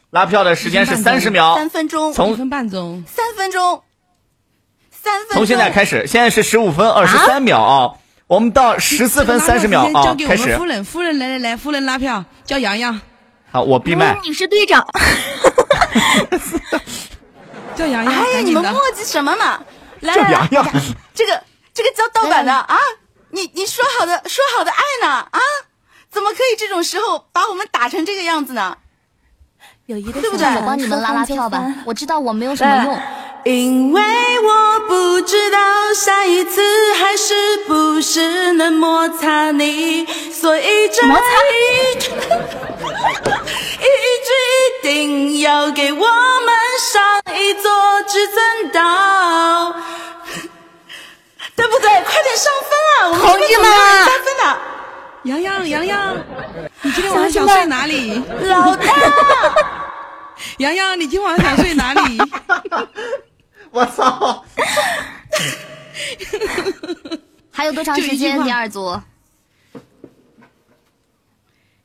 拉票的时间是三十秒，三分钟，从一分半钟，三分钟，三分钟。从现在开始，现在是十五分二十三秒啊，我们到十四分三十秒啊交，给我开始们夫。人，夫人来来来，夫人拉票，叫洋洋，好，我闭麦。你是队长，[laughs] 叫洋洋，哎呀，你们磨。叽什么嘛？来叫来来洋洋，这个这个叫盗版的啊！你你说好的说好的爱呢啊？怎么可以这种时候把我们打成这个样子呢？友谊的对不对我帮你们拉拉票吧，我知道我没有什么用。因为我不知道下一次还是不是能摩擦你，所以这一摩擦一 [laughs] 定要给我们上一座至尊岛，对不对？快点上分啊！我们同志们三分的洋洋，洋洋，[laughs] 你今天晚上想睡哪里？老大，[laughs] 洋洋，你今晚上想睡哪里？[laughs] 我操！还有多长时间？第二组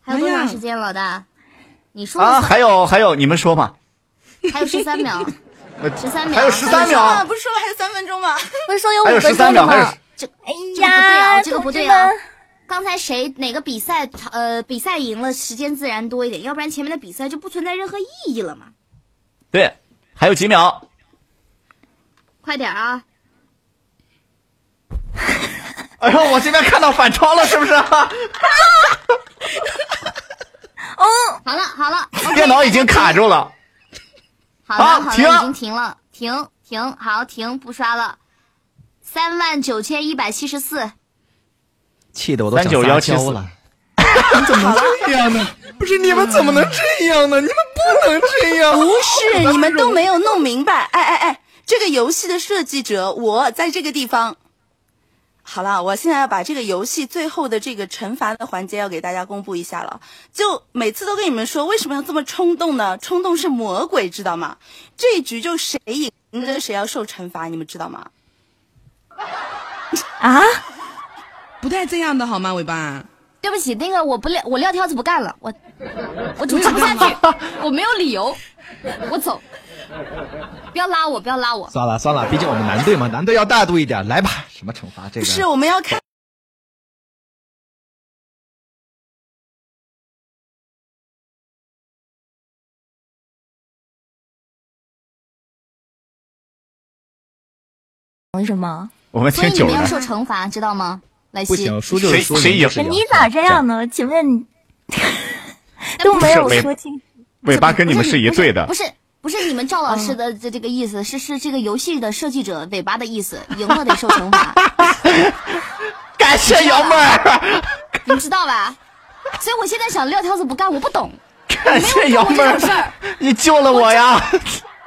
还有多长时间，老大？你说啊，还有还有，你们说吧。还有十三秒，[laughs] 十三秒，还有十三啊，秒，不是说了还有三分钟吗？不是说有还有五分13秒还有钟吗？这哎这个不对啊，呀，这个不对啊！刚才谁哪个比赛呃比赛赢了，时间自然多一点，要不然前面的比赛就不存在任何意义了嘛。对，还有几秒。快点啊！哎呦，我这边看到反超了，是不是？[laughs] 哦，好了好了，[laughs] 电脑已经卡住了。[laughs] 好了好了，停已经停了，停停，好停，不刷了。三万九千一百七十四，气得我都想撒娇了。[laughs] 怎么这样呢？不是你们怎么能这样呢？你们不能这样！不是你们都没有弄明白。哎哎哎，这个游戏的设计者，我在这个地方。好了，我现在要把这个游戏最后的这个惩罚的环节要给大家公布一下了。就每次都跟你们说，为什么要这么冲动呢？冲动是魔鬼，知道吗？这一局就谁赢的谁要受惩罚，你们知道吗？啊？不带这样的好吗，尾巴？对不起，那个我不撂，我撂挑子不干了，我我主持不下去，[laughs] 我没有理由，我走。[laughs] 不要拉我，不要拉我。算了算了，毕竟我们男队嘛，男队要大度一点。来吧，什么惩罚？这个是我们要看。为什么？我们听九所以你们要受惩罚，知道吗？来西，不行，输就是输，谁赢？你咋这样呢？请问 [laughs] 都没有说清。尾巴跟你们是一队的，不是不是你们赵老师的这这个意思，是是这个游戏的设计者尾巴的意思，赢了得受惩罚。[laughs] 感谢瑶妹儿，[laughs] 你们知道吧？所以我现在想撂挑子不干，我不懂。感谢瑶妹儿，你救了我呀！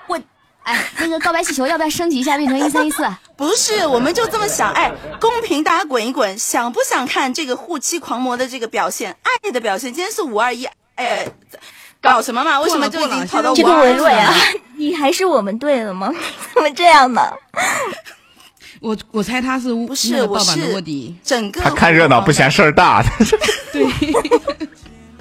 我哎，那个告白气球要不要升级一下，变成一三一四？不是，我们就这么想，哎，公屏，大家滚一滚，想不想看这个护妻狂魔的这个表现，爱的表现？今天是五二一，哎，搞什么嘛？为什么就已经跑到我这个二一伟伟啊，[laughs] 你还是我们队的吗？[laughs] 怎么这样呢？我我猜他是不是盗版我是的卧底，整个他看热闹不嫌事儿大。[laughs] 对，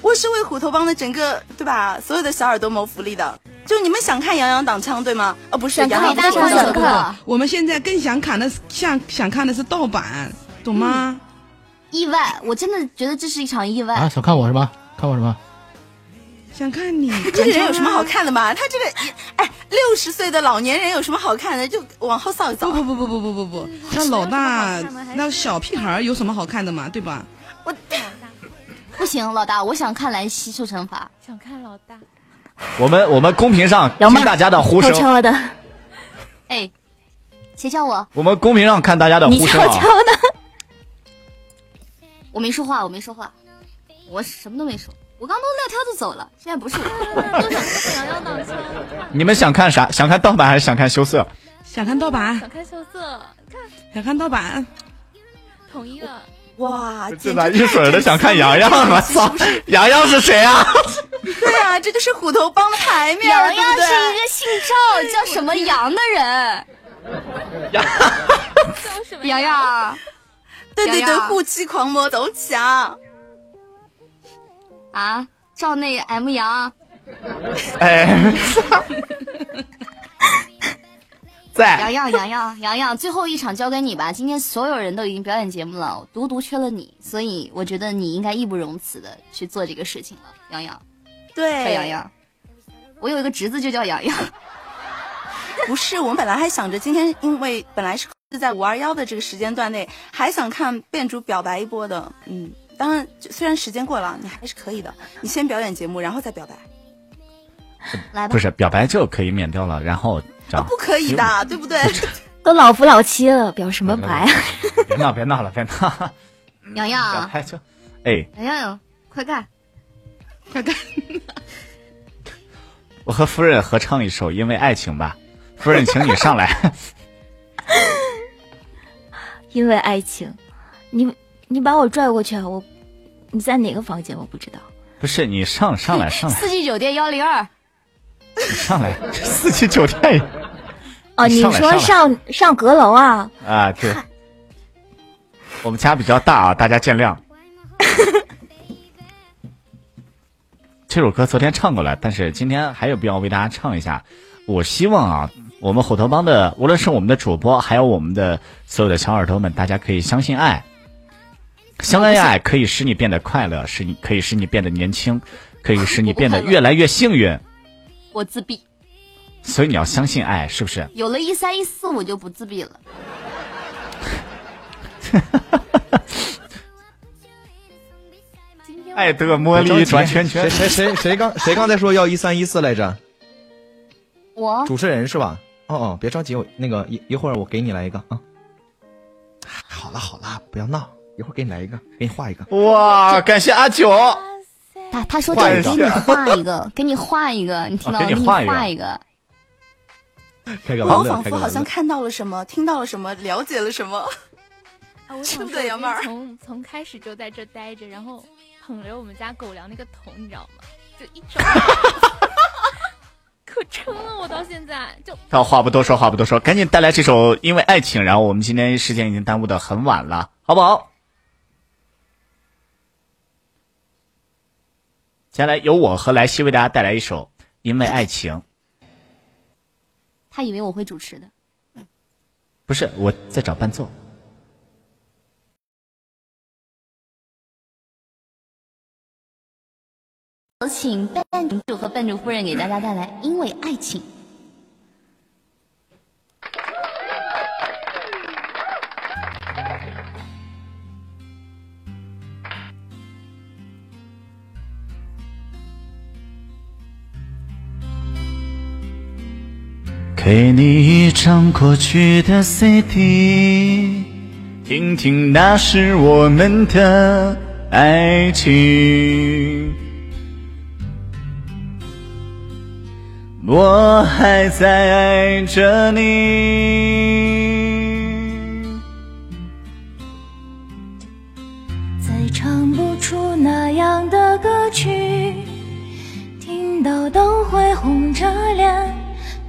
我是为虎头帮的整个对吧？所有的小耳朵谋福利的，就你们想看杨洋挡枪对吗？哦，不是，杨洋大枪小克我们现在更想看的是想想看的是盗版，懂吗？意外，我真的觉得这是一场意外。啊，想看我是吗？看我什么？想看你，这个人有什么好看的嘛？他这个，哎，六十岁的老年人有什么好看的？就往后扫一扫。不不不不不不不不，那老大那小屁孩有什么好看的嘛？对吧？我不行，老大，我想看兰溪受惩罚。想看老大。我们我们公屏上听大家的呼声，悄悄的，哎，谁叫我？我们公屏上看大家的呼声啊。悄悄的。我没说话，我没说话，我什么都没说。我刚都撂挑子走了，现在不是我。都想看杨洋挡枪，你们想看啥？想看盗版还是想看羞涩？想看盗版，想看羞涩，看想看盗版，统一了。哇，这咋一水的想看洋洋啊？操，洋洋是谁啊？对啊，这就是虎头帮的牌面儿，洋洋是一个姓赵叫什么杨的人。叫什么洋洋，对对对，洋洋护妻狂魔走起啊！啊，赵内 M 杨，哎，[laughs] 在洋洋洋洋洋洋，最后一场交给你吧。今天所有人都已经表演节目了，独独缺了你，所以我觉得你应该义不容辞的去做这个事情了。洋洋，对，小洋洋，我有一个侄子就叫洋洋。[laughs] 不是，我们本来还想着今天，因为本来是是在五二幺的这个时间段内，还想看变主表白一波的。嗯，当然，虽然时间过了，你还是可以的。你先表演节目，然后再表白。来吧不，是表白就可以免掉了，然后不可以的，[laughs] 对不对？[laughs] 都老夫老妻了，表什么白啊？别闹别闹了，别闹洋洋，[laughs] 白就哎，洋洋，快干！快干！我和夫人合唱一首《因为爱情》吧，夫人，请你上来。因为爱情，你你把我拽过去啊！我你在哪个房间？我不知道。不是你上上来上来四季酒店幺零二，上来，四季酒店哦，你说上上上上阁楼啊？啊，对，我们家比较大啊，大家见谅。这首歌昨天唱过了，但是今天还有必要为大家唱一下。我希望啊，我们虎头帮的，无论是我们的主播，还有我们的所有的小耳朵们，大家可以相信爱，相信爱可以使你变得快乐，使你可以使你变得年轻，可以使你变得 [laughs] 越来越幸运。我自闭，所以你要相信爱，是不是？有了一三一四我就不自闭了。[laughs] 爱的魔力转圈圈。谁谁谁谁刚谁刚才说要一三一四来着？我主持人是吧？哦哦，别着急，我那个一一会儿我给你来一个啊。好了好了，不要闹，一会儿给你来一个，给你画一个。哇，感谢阿九。他他说画一个这给你画一个，[laughs] 给你画一个，你听到吗？给你哦给你画一个一个。开个玩乐，我仿。佛好像看到了什么，听到了什么，了解了什么。啊，我是想说，不是杨妹儿从从开始就在这待着，然后捧着我们家狗粮那个桶，你知道吗？就一整，[laughs] 可撑了，我到现在就好，话不多说，话不多说，赶紧带来这首《因为爱情》，然后我们今天时间已经耽误的很晚了，好不好？接下来由我和莱西为大家带来一首《因为爱情》。他以为我会主持的。不是，我在找伴奏。有请伴主和伴主夫人给大家带来《因为爱情》。给你一张过去的 CD，听听那是我们的爱情。我还在爱着你。再唱不出那样的歌曲，听到都会红着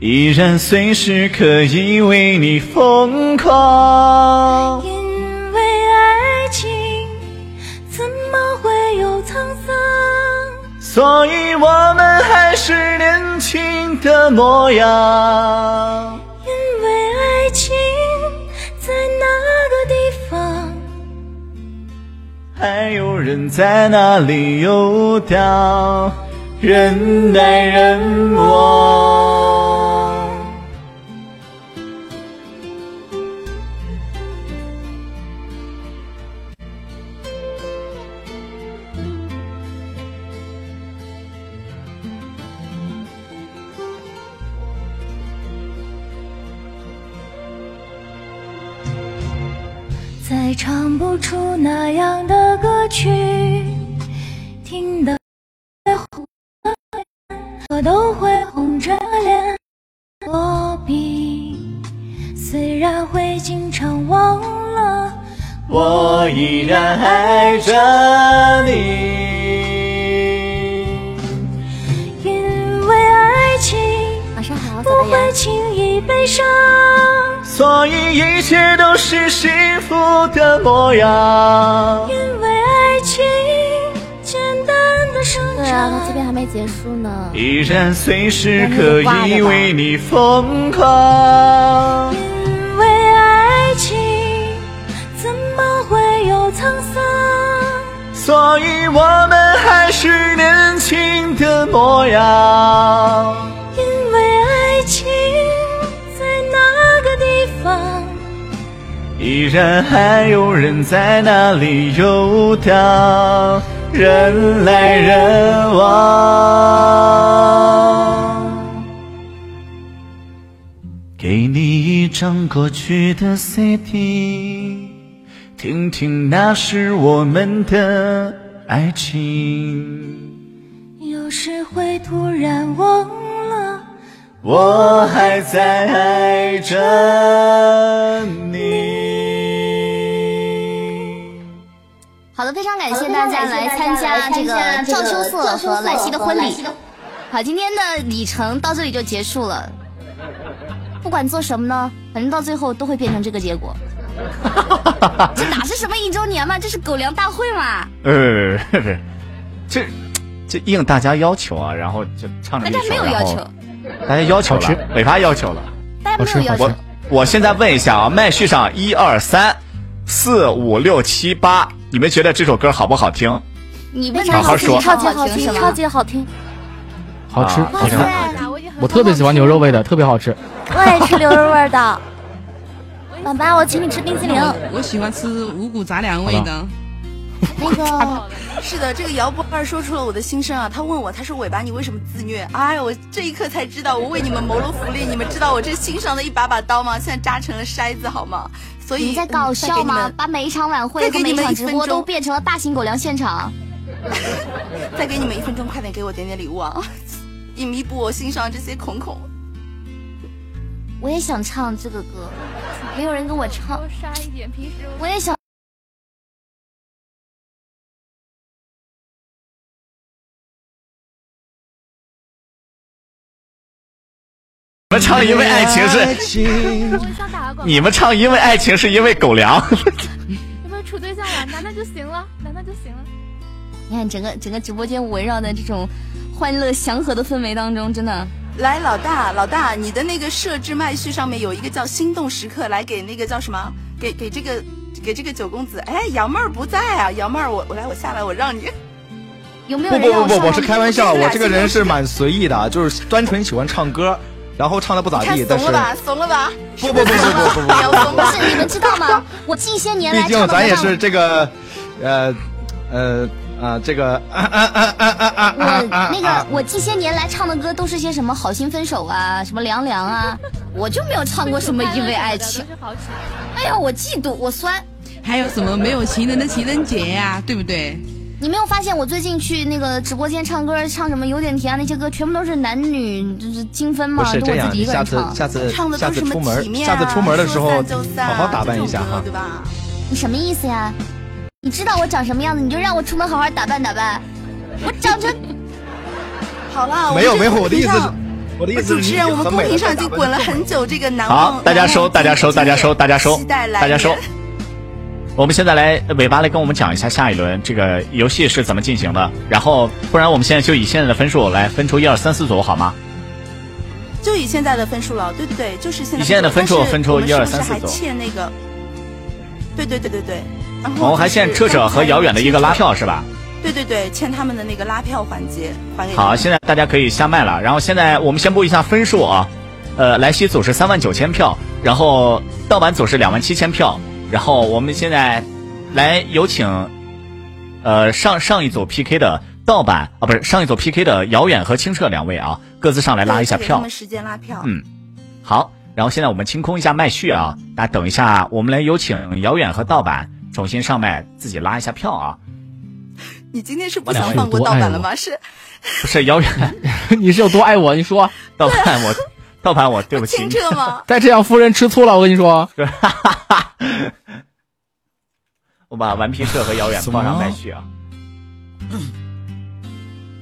依然随时可以为你疯狂。因为爱情怎么会有沧桑？所以我们还是年轻的模样。因为爱情在那个地方，还有人在那里游荡，人来人往。那样的歌曲，听到我都会红着脸躲避。虽然会经常忘了，我依然爱着你。因为爱情不会轻易悲伤。所以一切都是幸福的模样。因为爱情简单的生长。对啊，他这边还没结束呢。依然随时可以为你疯狂。因为爱情怎么会有沧桑？所以我们还是年轻的模样。依然还有人在那里游荡，人来人往。给你一张过去的 CD，听听那是我们的爱情。有时会突然忘了，我还在爱着你。好的，非常感谢大家来参加这个赵秋色和莱西的婚礼。好，今天的里程到这里就结束了。不管做什么呢，反正到最后都会变成这个结果。这哪是什么一周年嘛，这是狗粮大会嘛！呃，[laughs] 这这应大家要求啊，然后就唱着，大家没有要求大家要求了好吃，尾巴要求了。大家没有要求我。我现在问一下啊，麦序上一二三四五六七八，你们觉得这首歌好不好听？你问他好好说超级好听，超级好听。好吃，啊好吃。我特别喜欢牛肉味的，特别好吃。我也吃牛肉味的。爸爸，我请你吃冰淇淋。我喜欢吃五谷杂粮味的。那个 [laughs] 是的，这个姚波二说出了我的心声啊！他问我，他说：“尾巴，你为什么自虐？”哎，我这一刻才知道，我为你们谋了福利。你们知道我这心上的一把把刀吗？现在扎成了筛子，好吗？所以你在搞笑吗？把每一场晚会和每一场直播都变成了大型狗粮现场。[laughs] 再给你们一分钟，快点给我点点礼物啊，[laughs] 以弥补我心上这些孔孔。我也想唱这个歌，没有人跟我唱。多杀一点，平时我也想。你们唱因为爱情是，你们唱因为爱情是因为狗粮。有没有处对象了？男的就行了，男的就行了。你看整个整个直播间围绕在这种欢乐祥和的氛围当中，真的。来，老大，老大，你的那个设置麦序上面有一个叫心动时刻，来给那个叫什么？给给这个给这个九公子。哎，姚妹儿不在啊，姚妹儿，我我来，我下来，我让你。有没有不不不不，我是开玩笑，我这个人是蛮随意的，就是单纯喜欢唱歌，然后唱的不咋地，但是怂了吧，怂了吧，不不不不不不，怂是你们知道吗？我近些年来，毕竟咱也是这个，呃，呃。啊，这个啊啊啊啊啊啊！我那个，我近些年来唱的歌都是些什么《好心分手》啊，什么《凉凉》啊，我就没有唱过什么《因为爱情》。哎呀，我嫉妒，我酸。还有什么没有情人的情人节呀、对不对？你没有发现我最近去那个直播间唱歌，唱什么有点甜啊那些歌，全部都是男女就是精分嘛，不是这样，都我自己一个你下次人唱。下次唱的都是什么下次出门体面啊下次出门的时候说散就散好好打扮一下哈这种歌对。吧？你什么意思呀？你知道我长什么样子，你就让我出门好好打扮打扮。我长成 [laughs] 好了，没有没有，我的意思是公屏上，我的意思是，主持人，我们公屏上已经滚了很久这个难忘。好，大家收，大家收，大家收，大家收期待，来大家收年。我们现在来尾巴来跟我们讲一下下一轮这个游戏是怎么进行的，然后不然我们现在就以现在的分数来分出一二三四组好吗？就以现在的分数了，对对对，就是现在。以现在的分数分出一二三四组欠那个。对对对对对。然后我们还欠车者和遥远的一个拉票是吧？对对对，欠他们的那个拉票环节还给好，现在大家可以下麦了。然后现在我们宣布一下分数啊，呃，莱西组是三万九千票，然后盗版组是两万七千票，然后我们现在来有请，呃，上上一组 PK 的盗版啊，不是上一组 PK 的遥远和清澈两位啊，各自上来拉一下票。时间拉票。嗯，好，然后现在我们清空一下麦序啊，大家等一下，我们来有请遥远和盗版重新上麦，自己拉一下票啊。[laughs] 你今天是不想放过盗版了吗？是 [laughs] 不是遥远，[laughs] 你是有多爱我？你说，盗版我，盗盘我，对不起清。澈吗？[laughs] 再这样夫人吃醋了，我跟你说。[laughs] 我把顽皮社和遥远放上麦序啊。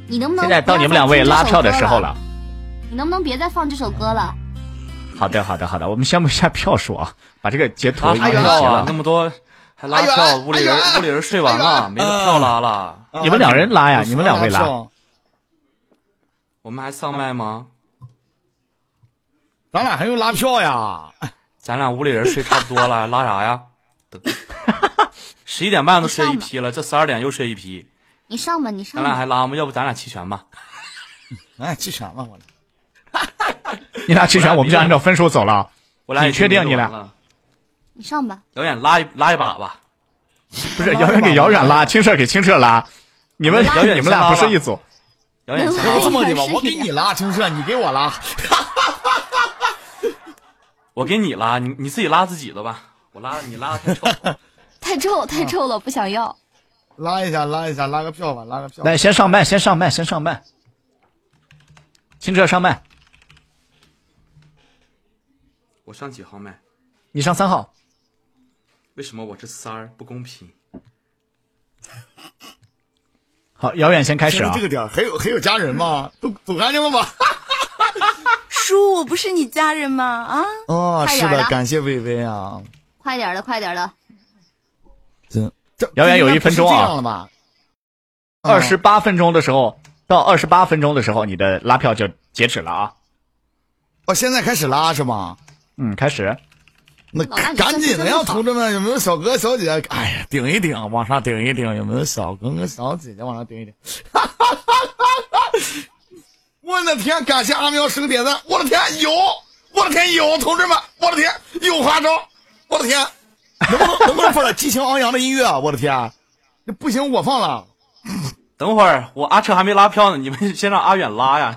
你能不能现在到你们两位拉票的时候了。你能不能别再放这首歌了？好的，好的，好的，我们宣布一下票数啊，把这个截图拉已经啥票啊？截了那。么多还拉哎票，屋里人屋里人睡完了，没得票拉了。你们两人拉呀，你们两位拉。我们还上麦吗？咱俩还用拉票呀？咱俩屋里人睡差不多了，拉啥呀？等 [laughs] 十一点半都睡一批了，这十二点又睡一批，你上吧，你上咱俩。还拉吗？要不咱俩弃权吧？咱俩，弃权吧，我俩你俩弃权，我们就按照分数走了。我俩你确定你俩了？你上吧。遥远拉一拉一把吧。不是遥远给遥远拉，清澈给清澈拉，你们遥远你们俩不是一组。遥远这么的吧，我给你拉，清澈，你给我拉。我给你拉，你你自己拉自己的吧。我拉你拉太臭。[laughs] 太臭太臭了，不想要。拉一下，拉一下，拉个票吧，拉个票。来，先上麦，先上麦，先上麦。清澈上麦，我上几号麦？你上三号。为什么我是三儿？不公平。好，遥远先开始啊这。个点还有还有家人吗？都走干净了吗？[laughs] 叔，我不是你家人吗？啊？哦，是的，感谢薇薇啊。快点的，快点的。这这遥远有一分钟啊？二十八分钟的时候，到二十八分钟的时候，你的拉票就截止了啊。哦，现在开始拉是吗？嗯，开始。那赶紧的呀，同志们，有没有小哥小姐？哎呀，顶一顶，往上顶一顶，有没有小哥哥小姐姐往上顶一顶？我的天，感谢阿喵是个点赞，我的天有，我的天有，同志们，我的天有花招，我的天，能不能能不能放点激情昂扬的音乐啊？[laughs] 我的天，那不行，我放了。等会儿我阿彻还没拉票呢，你们先让阿远拉呀。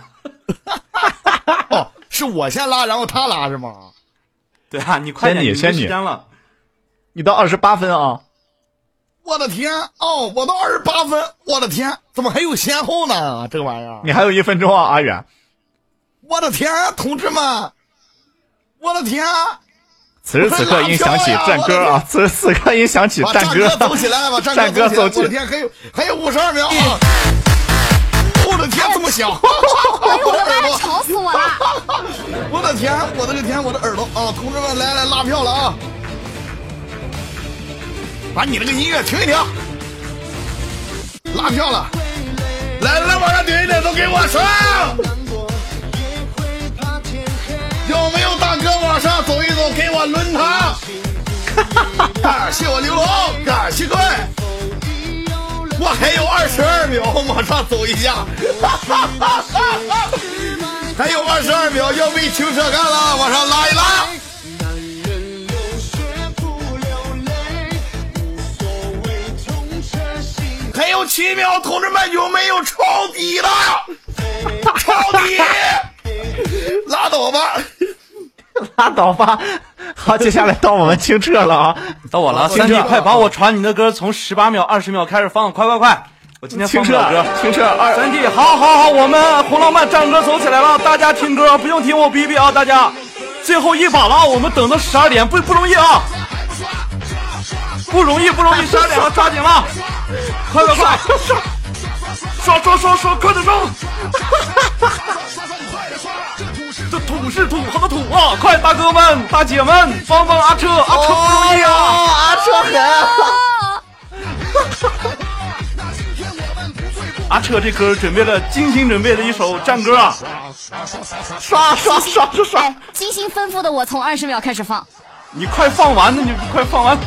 [laughs] 哦，是我先拉，然后他拉是吗？对啊，你快点，先你先你时间了。你到二十八分啊！我的天，哦，我都二十八分，我的天，怎么还有先后呢？这个玩意儿，你还有一分钟啊，阿远。我的天，同志们，我的天！此时此刻应响起战歌啊！此时此刻应响起战歌，走起来吧，[laughs] 战歌走起！我的天，还有还有五十二秒啊！我的天，这么响！哎呦我的妈，吵死我了！[laughs] 我的天，我的个天，我的耳朵啊！同志们，来来拉票了啊！把你那个音乐停一停，拉票了！来来，往上顶一顶，都给我上！有没有大哥往上走一走，给我轮他？[laughs] 感谢我刘龙，感谢各位。我还有二十二秒，往上走一下。[laughs] 还有二十二秒，要为青社干了，往上拉一拉。还有七秒，同志们有没有抄底的？[laughs] 抄底，拉倒吧，[laughs] 拉倒吧。好，接下来到我们清澈了啊，到我了，三弟，快把我传你的歌从十八秒、二十秒开始放，快快快！我今天放不了歌，清澈二三弟，好好好，我们红浪漫战歌走起来了，大家听歌不用听我逼逼啊，大家，最后一把了，我们等到十二点不不容易啊，不容易不容易，十二点了，抓紧了，快快快，刷刷刷刷，快点刷！这土是土豪的土啊！快，大哥们、大姐们，帮帮阿车，阿车不容易啊！阿车狠！阿车这歌准备了精心准备的一首战歌啊！刷刷刷刷刷！精心吩咐的我从二十秒开始放。你快放完呢！你快放完！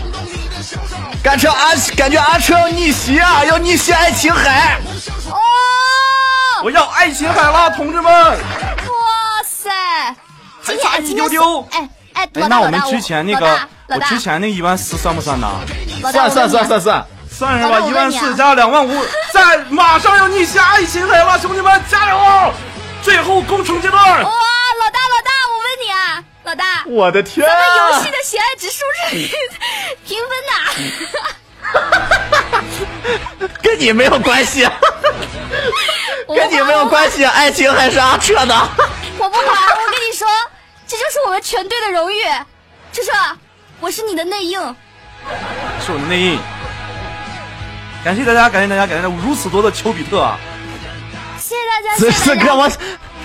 感觉阿感觉阿车要逆袭啊！要逆袭爱琴海！哦！我要爱琴海了，同志们！哇塞！还差一丢丢！哎哎，哎，那我们之前那个，我之前那一万四算不算呢？算算算算算算是吧，一万四加两万五，在马上要逆袭爱琴海了，兄弟们加油！最后攻城阶段！哇，老大老大，我问你啊，老大，我的天！咱们游戏的喜爱指数是平分的，[laughs] [laughs] 跟你没有关系，跟你没有关系，爱情还是阿彻的。我不管，我跟你说，这就是我们全队的荣誉。彻彻，我是你的内应，是我的内应。感谢大家，感谢大家，感谢如此多的丘比特啊！谢谢大家。此时此刻我，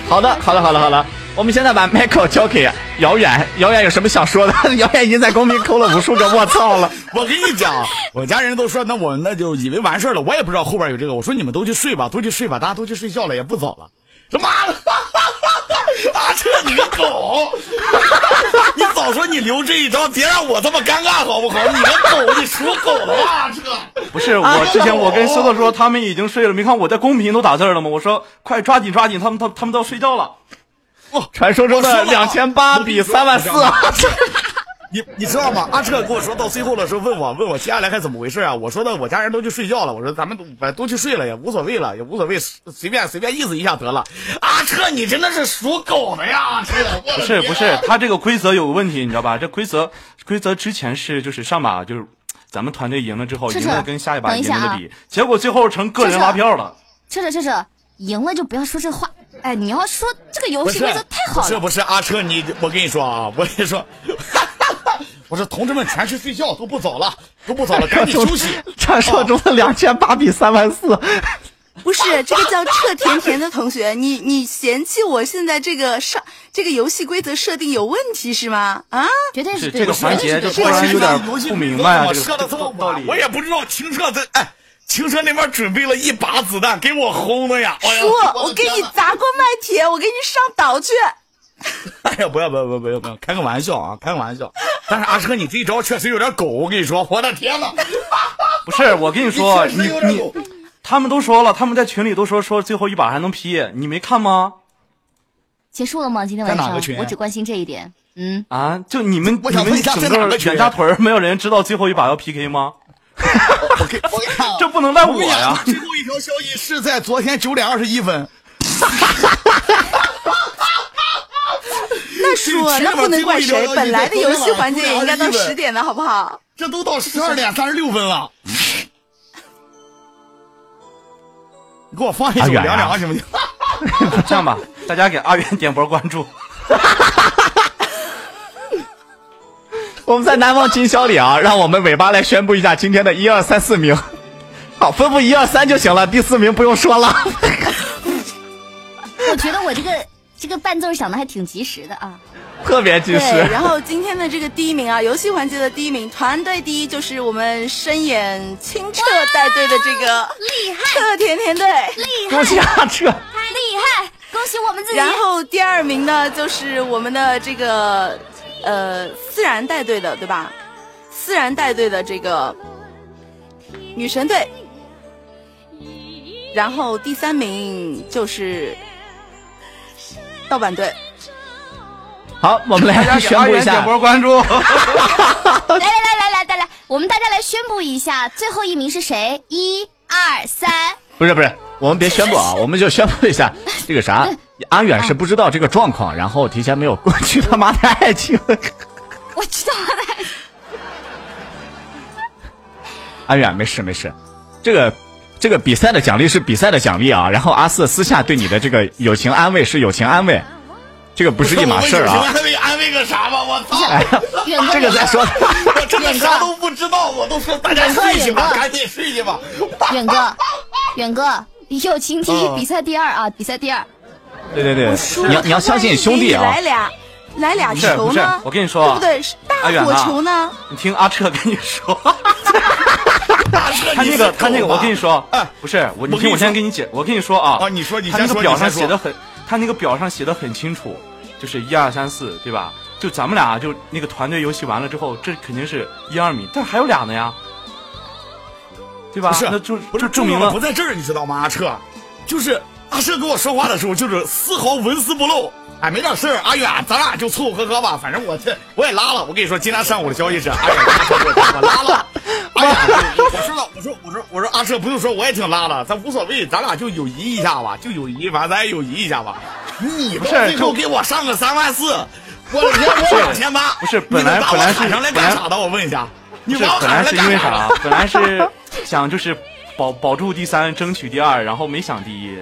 好的，好的，好的，好的。我们现在把 Michael 交给遥远，遥远有什么想说的？[laughs] 遥远已经在公屏扣了无数个我操了。我跟你讲，我家人都说，那我那就以为完事了。我也不知道后边有这个。我说你们都去睡吧，都去睡吧，大家都去睡觉了，也不早了。他妈的，[laughs] 阿彻你个狗！你早说你留这一招，别让我这么尴尬好不好？你个狗，你属狗的吧，阿彻？不是，我之前我跟修特说他们已经睡了，没看我在公屏都打字了吗？我说快抓紧抓紧，他们他他们都要睡觉了。哦，传说中的两千八比三万四。你 [laughs] 你知道吗？阿彻跟我说到最后的时候，问我问我接下来该怎么回事啊？我说的我家人都去睡觉了，我说咱们都都去睡了也无所谓了，也无所谓，随便随便意思一下得了。阿彻，你真的是属狗的呀！阿彻，不是不是，他这个规则有个问题，你知道吧？这规则规则之前是就是上把就是咱们团队赢了之后，赢了跟下一把赢的比，结果最后成个人拉票了。彻彻彻彻，赢了就不要说这话。哎，你要说这个游戏规则太好了。不是不是，阿彻，你我跟你说啊，[laughs] 我跟你说。[laughs] 我说同志们全去睡觉，都不早了，都不早了，[laughs] 赶紧休息。传说中的两千八比三万四，不是这个叫彻甜甜的同学，你你嫌弃我现在这个上这个游戏规则设定有问题是吗？啊，绝对是这个环节就突然有点不明白啊，这个道理。我也不知道清澈这哎，青蛇那边准备了一把子弹给我轰的呀！哎呀，叔，我给你砸锅卖铁，我给你上岛去。[laughs] 哎呀，不要不要不要不要不要，开个玩笑啊，开个玩笑。但是阿车，你这一招确实有点狗，我跟你说，我的天呐！[laughs] 不是，我跟你说，你你确实有点狗你，他们都说了，他们在群里都说说最后一把还能劈，你没看吗？结束了吗？今天晚上在哪个群我只关心这一点。嗯，啊，就你们我想你们问一下在整个哪个群远家屯没有人知道最后一把要 PK 吗？[laughs] 这不能赖我呀！最后一条消息是在昨天九点二十一分。[laughs] 那叔，那不能怪谁，本来的游戏环节也应该到十点的好不好？这都到十二点三十六分了。你给我放一首凉凉行不行？[laughs] 这样吧，大家给阿元点波关注。我们在南方金宵里啊，让我们尾巴来宣布一下今天的一二三四名。[laughs] 好，吩咐一二三就行了，第四名不用说了。[laughs] 我觉得我这个这个伴奏响的还挺及时的啊。特别及时，然后今天的这个第一名啊，游戏环节的第一名，团队第一就是我们深眼清澈带队的这个 [laughs] 厉害特甜甜队，厉害恭喜阿彻，厉害，恭喜我们自己。然后第二名呢，就是我们的这个呃思然带队的，对吧？思然带队的这个女神队。然后第三名就是盗版队。好，我们来大家 [laughs] 宣布一下点，波关注。[laughs] 来来来来来来来，我们大家来宣布一下，最后一名是谁？一二三，不是不是，我们别宣布啊，我们就宣布一下这个啥，阿远是不知道这个状况，然后提前没有过去他妈的爱情。[laughs] 我知道了。阿远没事没事，这个这个比赛的奖励是比赛的奖励啊，然后阿四私下对你的这个友情安慰是友情安慰，这个不是一码事儿啊。安慰安慰个啥吧，我操！[laughs] 这个再说，[laughs] 我真的啥都不知道，我都说大家睡去吧，赶紧睡去吧。远哥，远哥，友情第一，嗯比赛第二啊，比赛第二。对对对，你要你要相信兄弟啊来。俩，来俩不是不是球呢？我跟你说对不对？是大火球呢？你听阿彻跟你说，[laughs] 他那个他那个，我跟你说，不是我，你听我先跟你解，我跟你说啊，啊你说你他那先说个表上写的很，他那个表上写的很清楚，就是一二三四，对吧？就咱们俩就那个团队游戏完了之后，这肯定是一二米，但是还有俩呢呀，对吧？不是，那就不是就证明了不在这儿，你知道吗？阿彻，就是阿社跟我说话的时候，就是丝毫纹丝不露。哎，没点事儿，阿远，咱俩就凑凑合合吧。反正我这我也拉了。我跟你说，今天上午的消息是阿远阿彻给我我拉了。哎呀，我说了，我说我说我说阿社不用说，我也挺拉的，咱无所谓，咱俩就友谊一下吧，就友谊，反正咱也友谊一下吧。你不是最后给我上个三万四，我的天，我两千八，不是本来本来是喊上来干啥的？我问一下，你把我本来是喊上来干因为啥？本来是想就是保保住第三，争取第二，然后没想第一。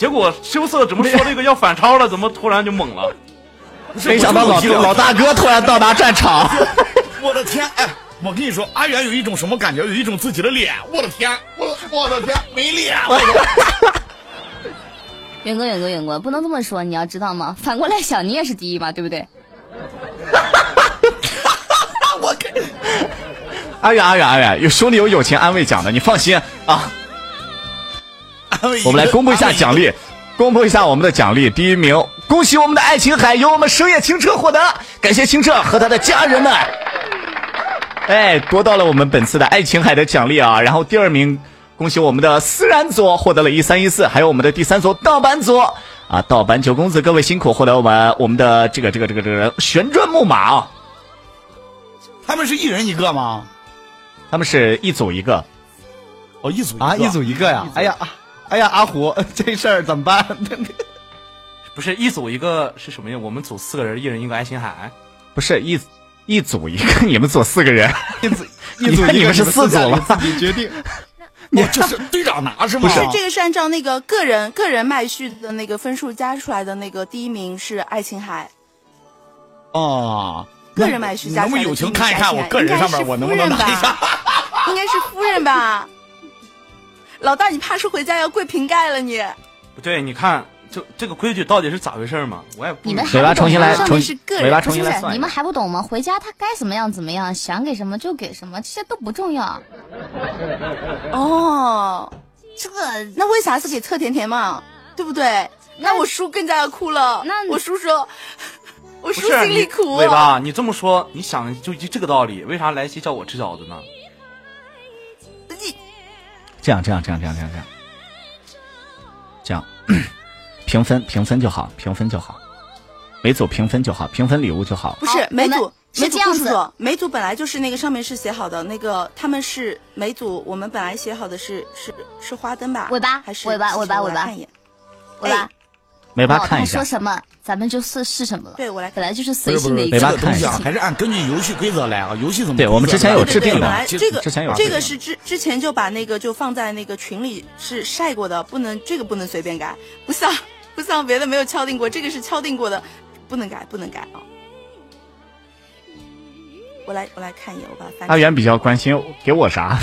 结果羞涩怎么说这个要反超了？怎么突然就猛了？[laughs] 没想到老老大哥突然到达战场。[laughs] 我的天，哎，我跟你说，阿远有一种什么感觉？有一种自己的脸，我的天，我我的天，没脸，我 [laughs] 的远哥，远哥，远哥，不能这么说，你要知道吗？反过来想，你也是第一嘛，对不对？我给阿远阿远阿远，有兄弟有友情安慰奖的，你放心啊。[laughs] 我们来公布一下奖励，公布一下我们的奖励。第一名，恭喜我们的爱琴海由我们深夜清澈获得，感谢清澈和他的家人们，哎，夺到了我们本次的爱琴海的奖励啊。然后第二名，恭喜我们的思然组获得了一三一四，还有我们的第三组盗版组啊，盗版九公子各位辛苦，获得我们我们的这个这个这个这个旋转木马啊。他们是一人一个吗？他们是一组一个，哦，一组啊，一组一个呀！哎呀，哎呀，阿虎，[laughs] 这事儿怎么办？[laughs] 不是一组一个是什么呀？我们组四个人，一人一个爱琴海。不是一一组一个，你们组四个人，[laughs] 一组一你组一个你们是四组了，自己决定。你这是队长拿是吗？不是，这个是按照那个个人个人麦序的那个分数加出来的那个第一名是爱琴海，哦，个人麦序加出来的能不能友情看一看我个人上面我能不能拿一下？应该是夫人吧？老大，你怕是回家要跪瓶盖了你？不对，你看这这个规矩到底是咋回事嘛？我也不你们尾巴重新来，重重新来。你们还不懂吗？回家他该怎么样怎么样，想给什么就给什么，这些都不重要。哦，这个那为啥是给侧甜甜嘛？对不对？那我叔更加要哭了。那我叔说，我叔心里苦。尾巴，你这么说，你想就就这个道理，为啥莱西叫我吃饺子呢？这样这样这样这样这样这样，这样。平 [clears throat] 分平分就好，平分就好，每组平分就好，平分礼物就好。不是每组是每组这样子不是说每组本来就是那个上面是写好的，那个他们是每组我们本来写好的是是是花灯吧？尾巴还是尾巴尾巴尾巴。看一眼，尾巴，尾巴看一下。说，什么，咱们就是是什么了。对我来，本来就是随性的一这个个东西啊，还是按根据游戏规则来啊。游戏怎么？对我们之前有制定的这个之前有这个是之之前就把那个就放在那个群里是晒过的，不能这个不能随便改，不像不像别的没有敲定过，这个是敲定过的，不能改不能改啊。我来我来看一眼，我把它翻出来。阿元比较关心给我啥，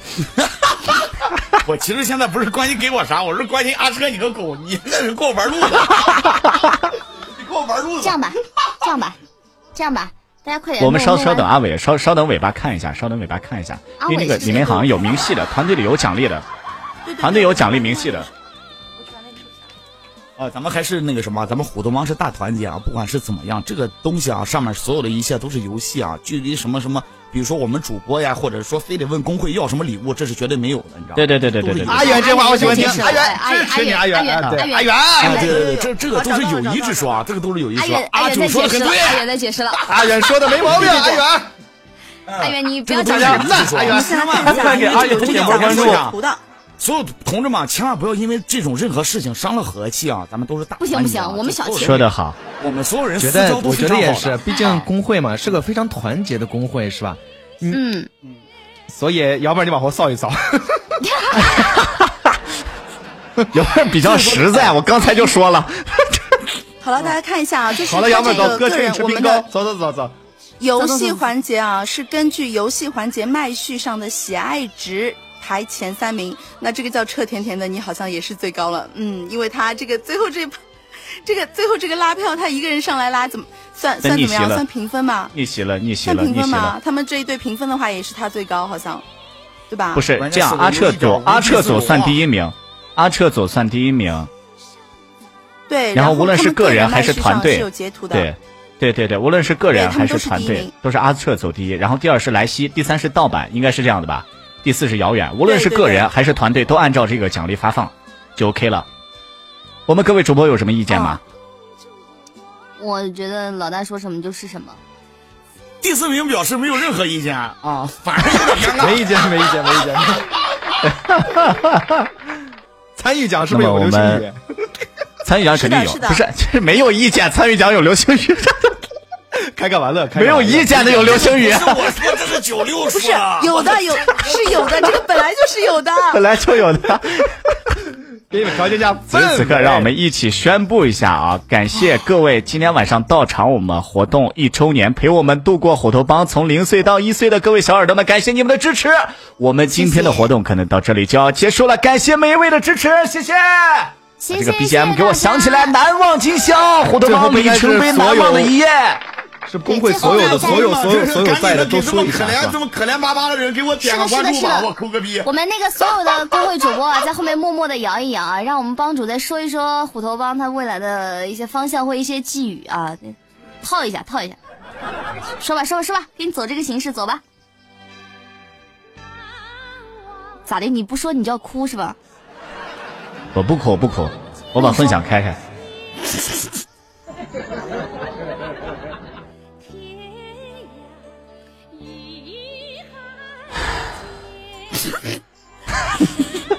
[laughs] [laughs] 我其实现在不是关心给我啥，我是关心阿车你个狗，你那是给我玩路子，[laughs] 你给我玩路子。这样吧，这样吧，这样吧，大家快点。我们稍稍等，阿伟稍稍等尾巴看一下，稍等尾巴看一下，因为那个里面好像有明细的，团队里有奖励的，团队有奖励明细的。啊，咱们还是那个什么，咱们虎头帮是大团结啊，不管是怎么样，这个东西啊，上面所有的一切都是游戏啊，距离什么什么，比如说我们主播呀，或者说非得问工会要什么礼物，这是绝对没有的，你知道吗？对对对对对对对阿元这话我喜欢听，阿元阿元支持你，阿元，阿元啊对阿元阿元，阿元啊对对对，这这个都是友谊之说啊，这个都是有一阿说。阿九元阿元在说的很对，阿元在解释了。阿元说的没毛病，阿元。阿元，你不这个要讲东西这个。阿元，千万快给阿元这点波关注所有同志们，千万不要因为这种任何事情伤了和气啊！咱们都是大不行不行我们小气说的好，我们所有人觉得私交都我觉得也是，毕竟工会嘛是个非常团结的工会，是吧？嗯，所以要不然你往后扫一扫。[laughs] 有点比较实在，我刚才就说了。好了，大家看一下啊，就是好了，它杨本走，哥请你吃冰糕，走走走走。游戏环节啊，是根据游戏环节麦序上的喜爱值排前三名。那这个叫彻甜甜的，你好像也是最高了，嗯，因为他这个最后这，[laughs] 这个最后这个拉票，他一个人上来拉，怎么算算怎么样？算评分吗？逆袭了，逆袭算了？他们这一队评分的话，也是他最高，好像，对吧？不是这样，阿彻组阿彻组算第一名，阿彻组算第一名。对，然后无论是个人还是团队，是有截图的，对，对对对，无论是个人还是团队都是阿彻走第一，然后第二是莱西，第三是盗版，应该是这样的吧？第四是遥远，无论是个人还是团队，都按照这个奖励发放，就 OK 了。我们各位主播有什么意见吗？我觉得老大说什么就是什么。第四名表示没有任何意见啊，反而有点尴尬。没意见，没意见，没意见。[laughs] 参与奖是不是有我流星雨们？参与奖肯定有，是不是就是没有意见，参与奖有流星雨，[laughs] 开个玩乐，开没有个玩乐意见的有流星雨。不是我说这是九六不是说的，有的有是有的，这个本来就是有的。本来就有的。给你们调节一下此时此刻，让我们一起宣布一下啊！感谢各位今天晚上到场我们活动一周年，陪我们度过虎头帮从零岁到一岁的各位小耳朵们，感谢你们的支持。我们今天的活动可能到这里就要结束了，感谢每一位的支持，谢谢。谢这个 BGM 给我想起来，难忘今宵，虎头帮里程碑难忘的一页。是工会所有的所有所有所有在的都说一下，可怜这么可怜巴巴的人，给我点个关注吧，的。我抠个逼。我们那个所有的工会主播啊，在后面默默的摇一摇啊，让我们帮主再说一说虎头帮他未来的一些方向或一些寄语啊，套一下，套一下。说吧，说吧，说吧，给你走这个形式，走吧。咋的？你不说你就要哭是吧？我不哭，不哭，我把分享开开。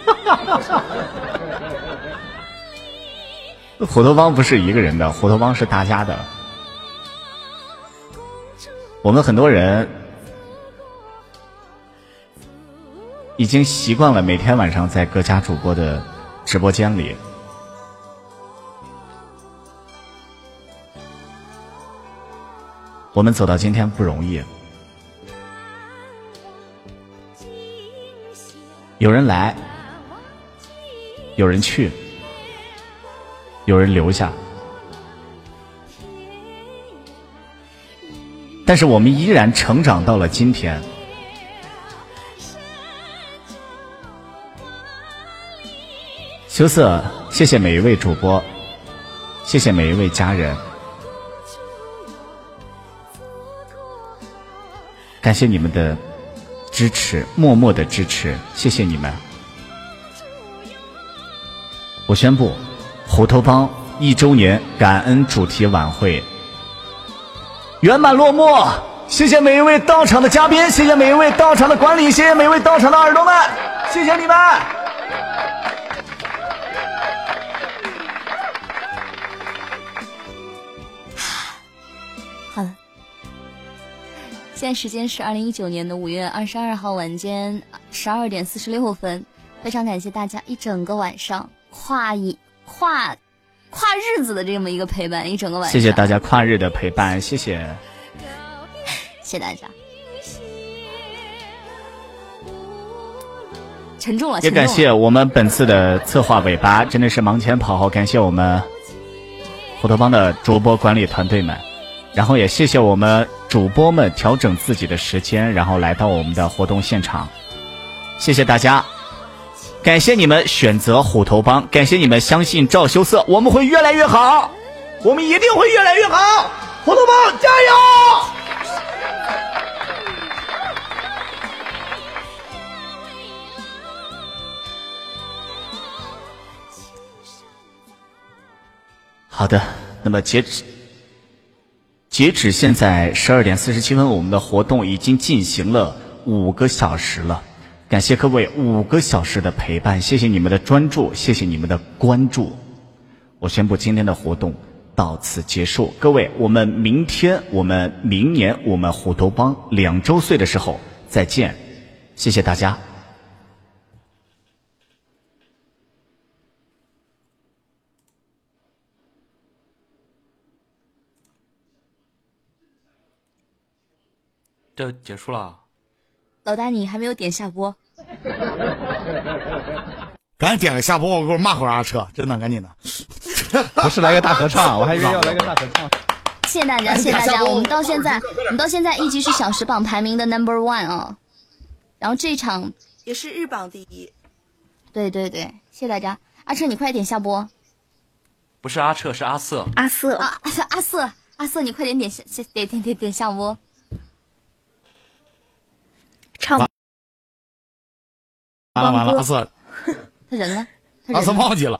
哈哈哈哈虎头帮不是一个人的，虎头帮是大家的。我们很多人已经习惯了每天晚上在各家主播的直播间里，我们走到今天不容易，有人来，有人去，有人留下，但是我们依然成长到了今天。羞涩，谢谢每一位主播，谢谢每一位家人，感谢你们的支持，默默的支持，谢谢你们。我宣布，虎头帮一周年感恩主题晚会圆满落幕。谢谢每一位到场的嘉宾，谢谢每一位到场的管理，谢谢每一位到场的耳朵们，谢谢你们。好了，现在时间是二零一九年的五月二十二号晚间十二点四十六分，非常感谢大家一整个晚上跨一跨跨日子的这么一个陪伴，一整个晚上。谢谢大家跨日的陪伴，谢谢，[laughs] 谢谢大家。沉重了，也感谢我们本次的策划尾巴，真的是忙前跑后，感谢我们虎头帮的主播管理团队们，然后也谢谢我们主播们调整自己的时间，然后来到我们的活动现场，谢谢大家，感谢你们选择虎头帮，感谢你们相信赵羞涩，我们会越来越好，我们一定会越来越好，虎头帮加油！好的，那么截止截止现在十二点四十七分，我们的活动已经进行了五个小时了，感谢各位五个小时的陪伴，谢谢你们的专注，谢谢你们的关注。我宣布今天的活动到此结束，各位，我们明天，我们明年，我们虎头帮两周岁的时候再见，谢谢大家。这结束了，老大，你还没有点下播，[laughs] 赶紧点个下播，我给我骂会儿阿车，真的，赶紧的。[laughs] 不是来个大合唱，我还以为要来个大合唱。谢谢大家，谢谢大家。我们到现在，我们到现在一直是小时榜排名的 number one 啊。然后这场也是日榜第一。对对对，谢谢大家。阿彻，你快点下播。不是阿彻，是阿瑟。阿瑟啊，阿瑟，阿瑟，你快点点下，点点点点下播。唱完了完了，阿瑟，[laughs] 他人呢？阿瑟忘记了。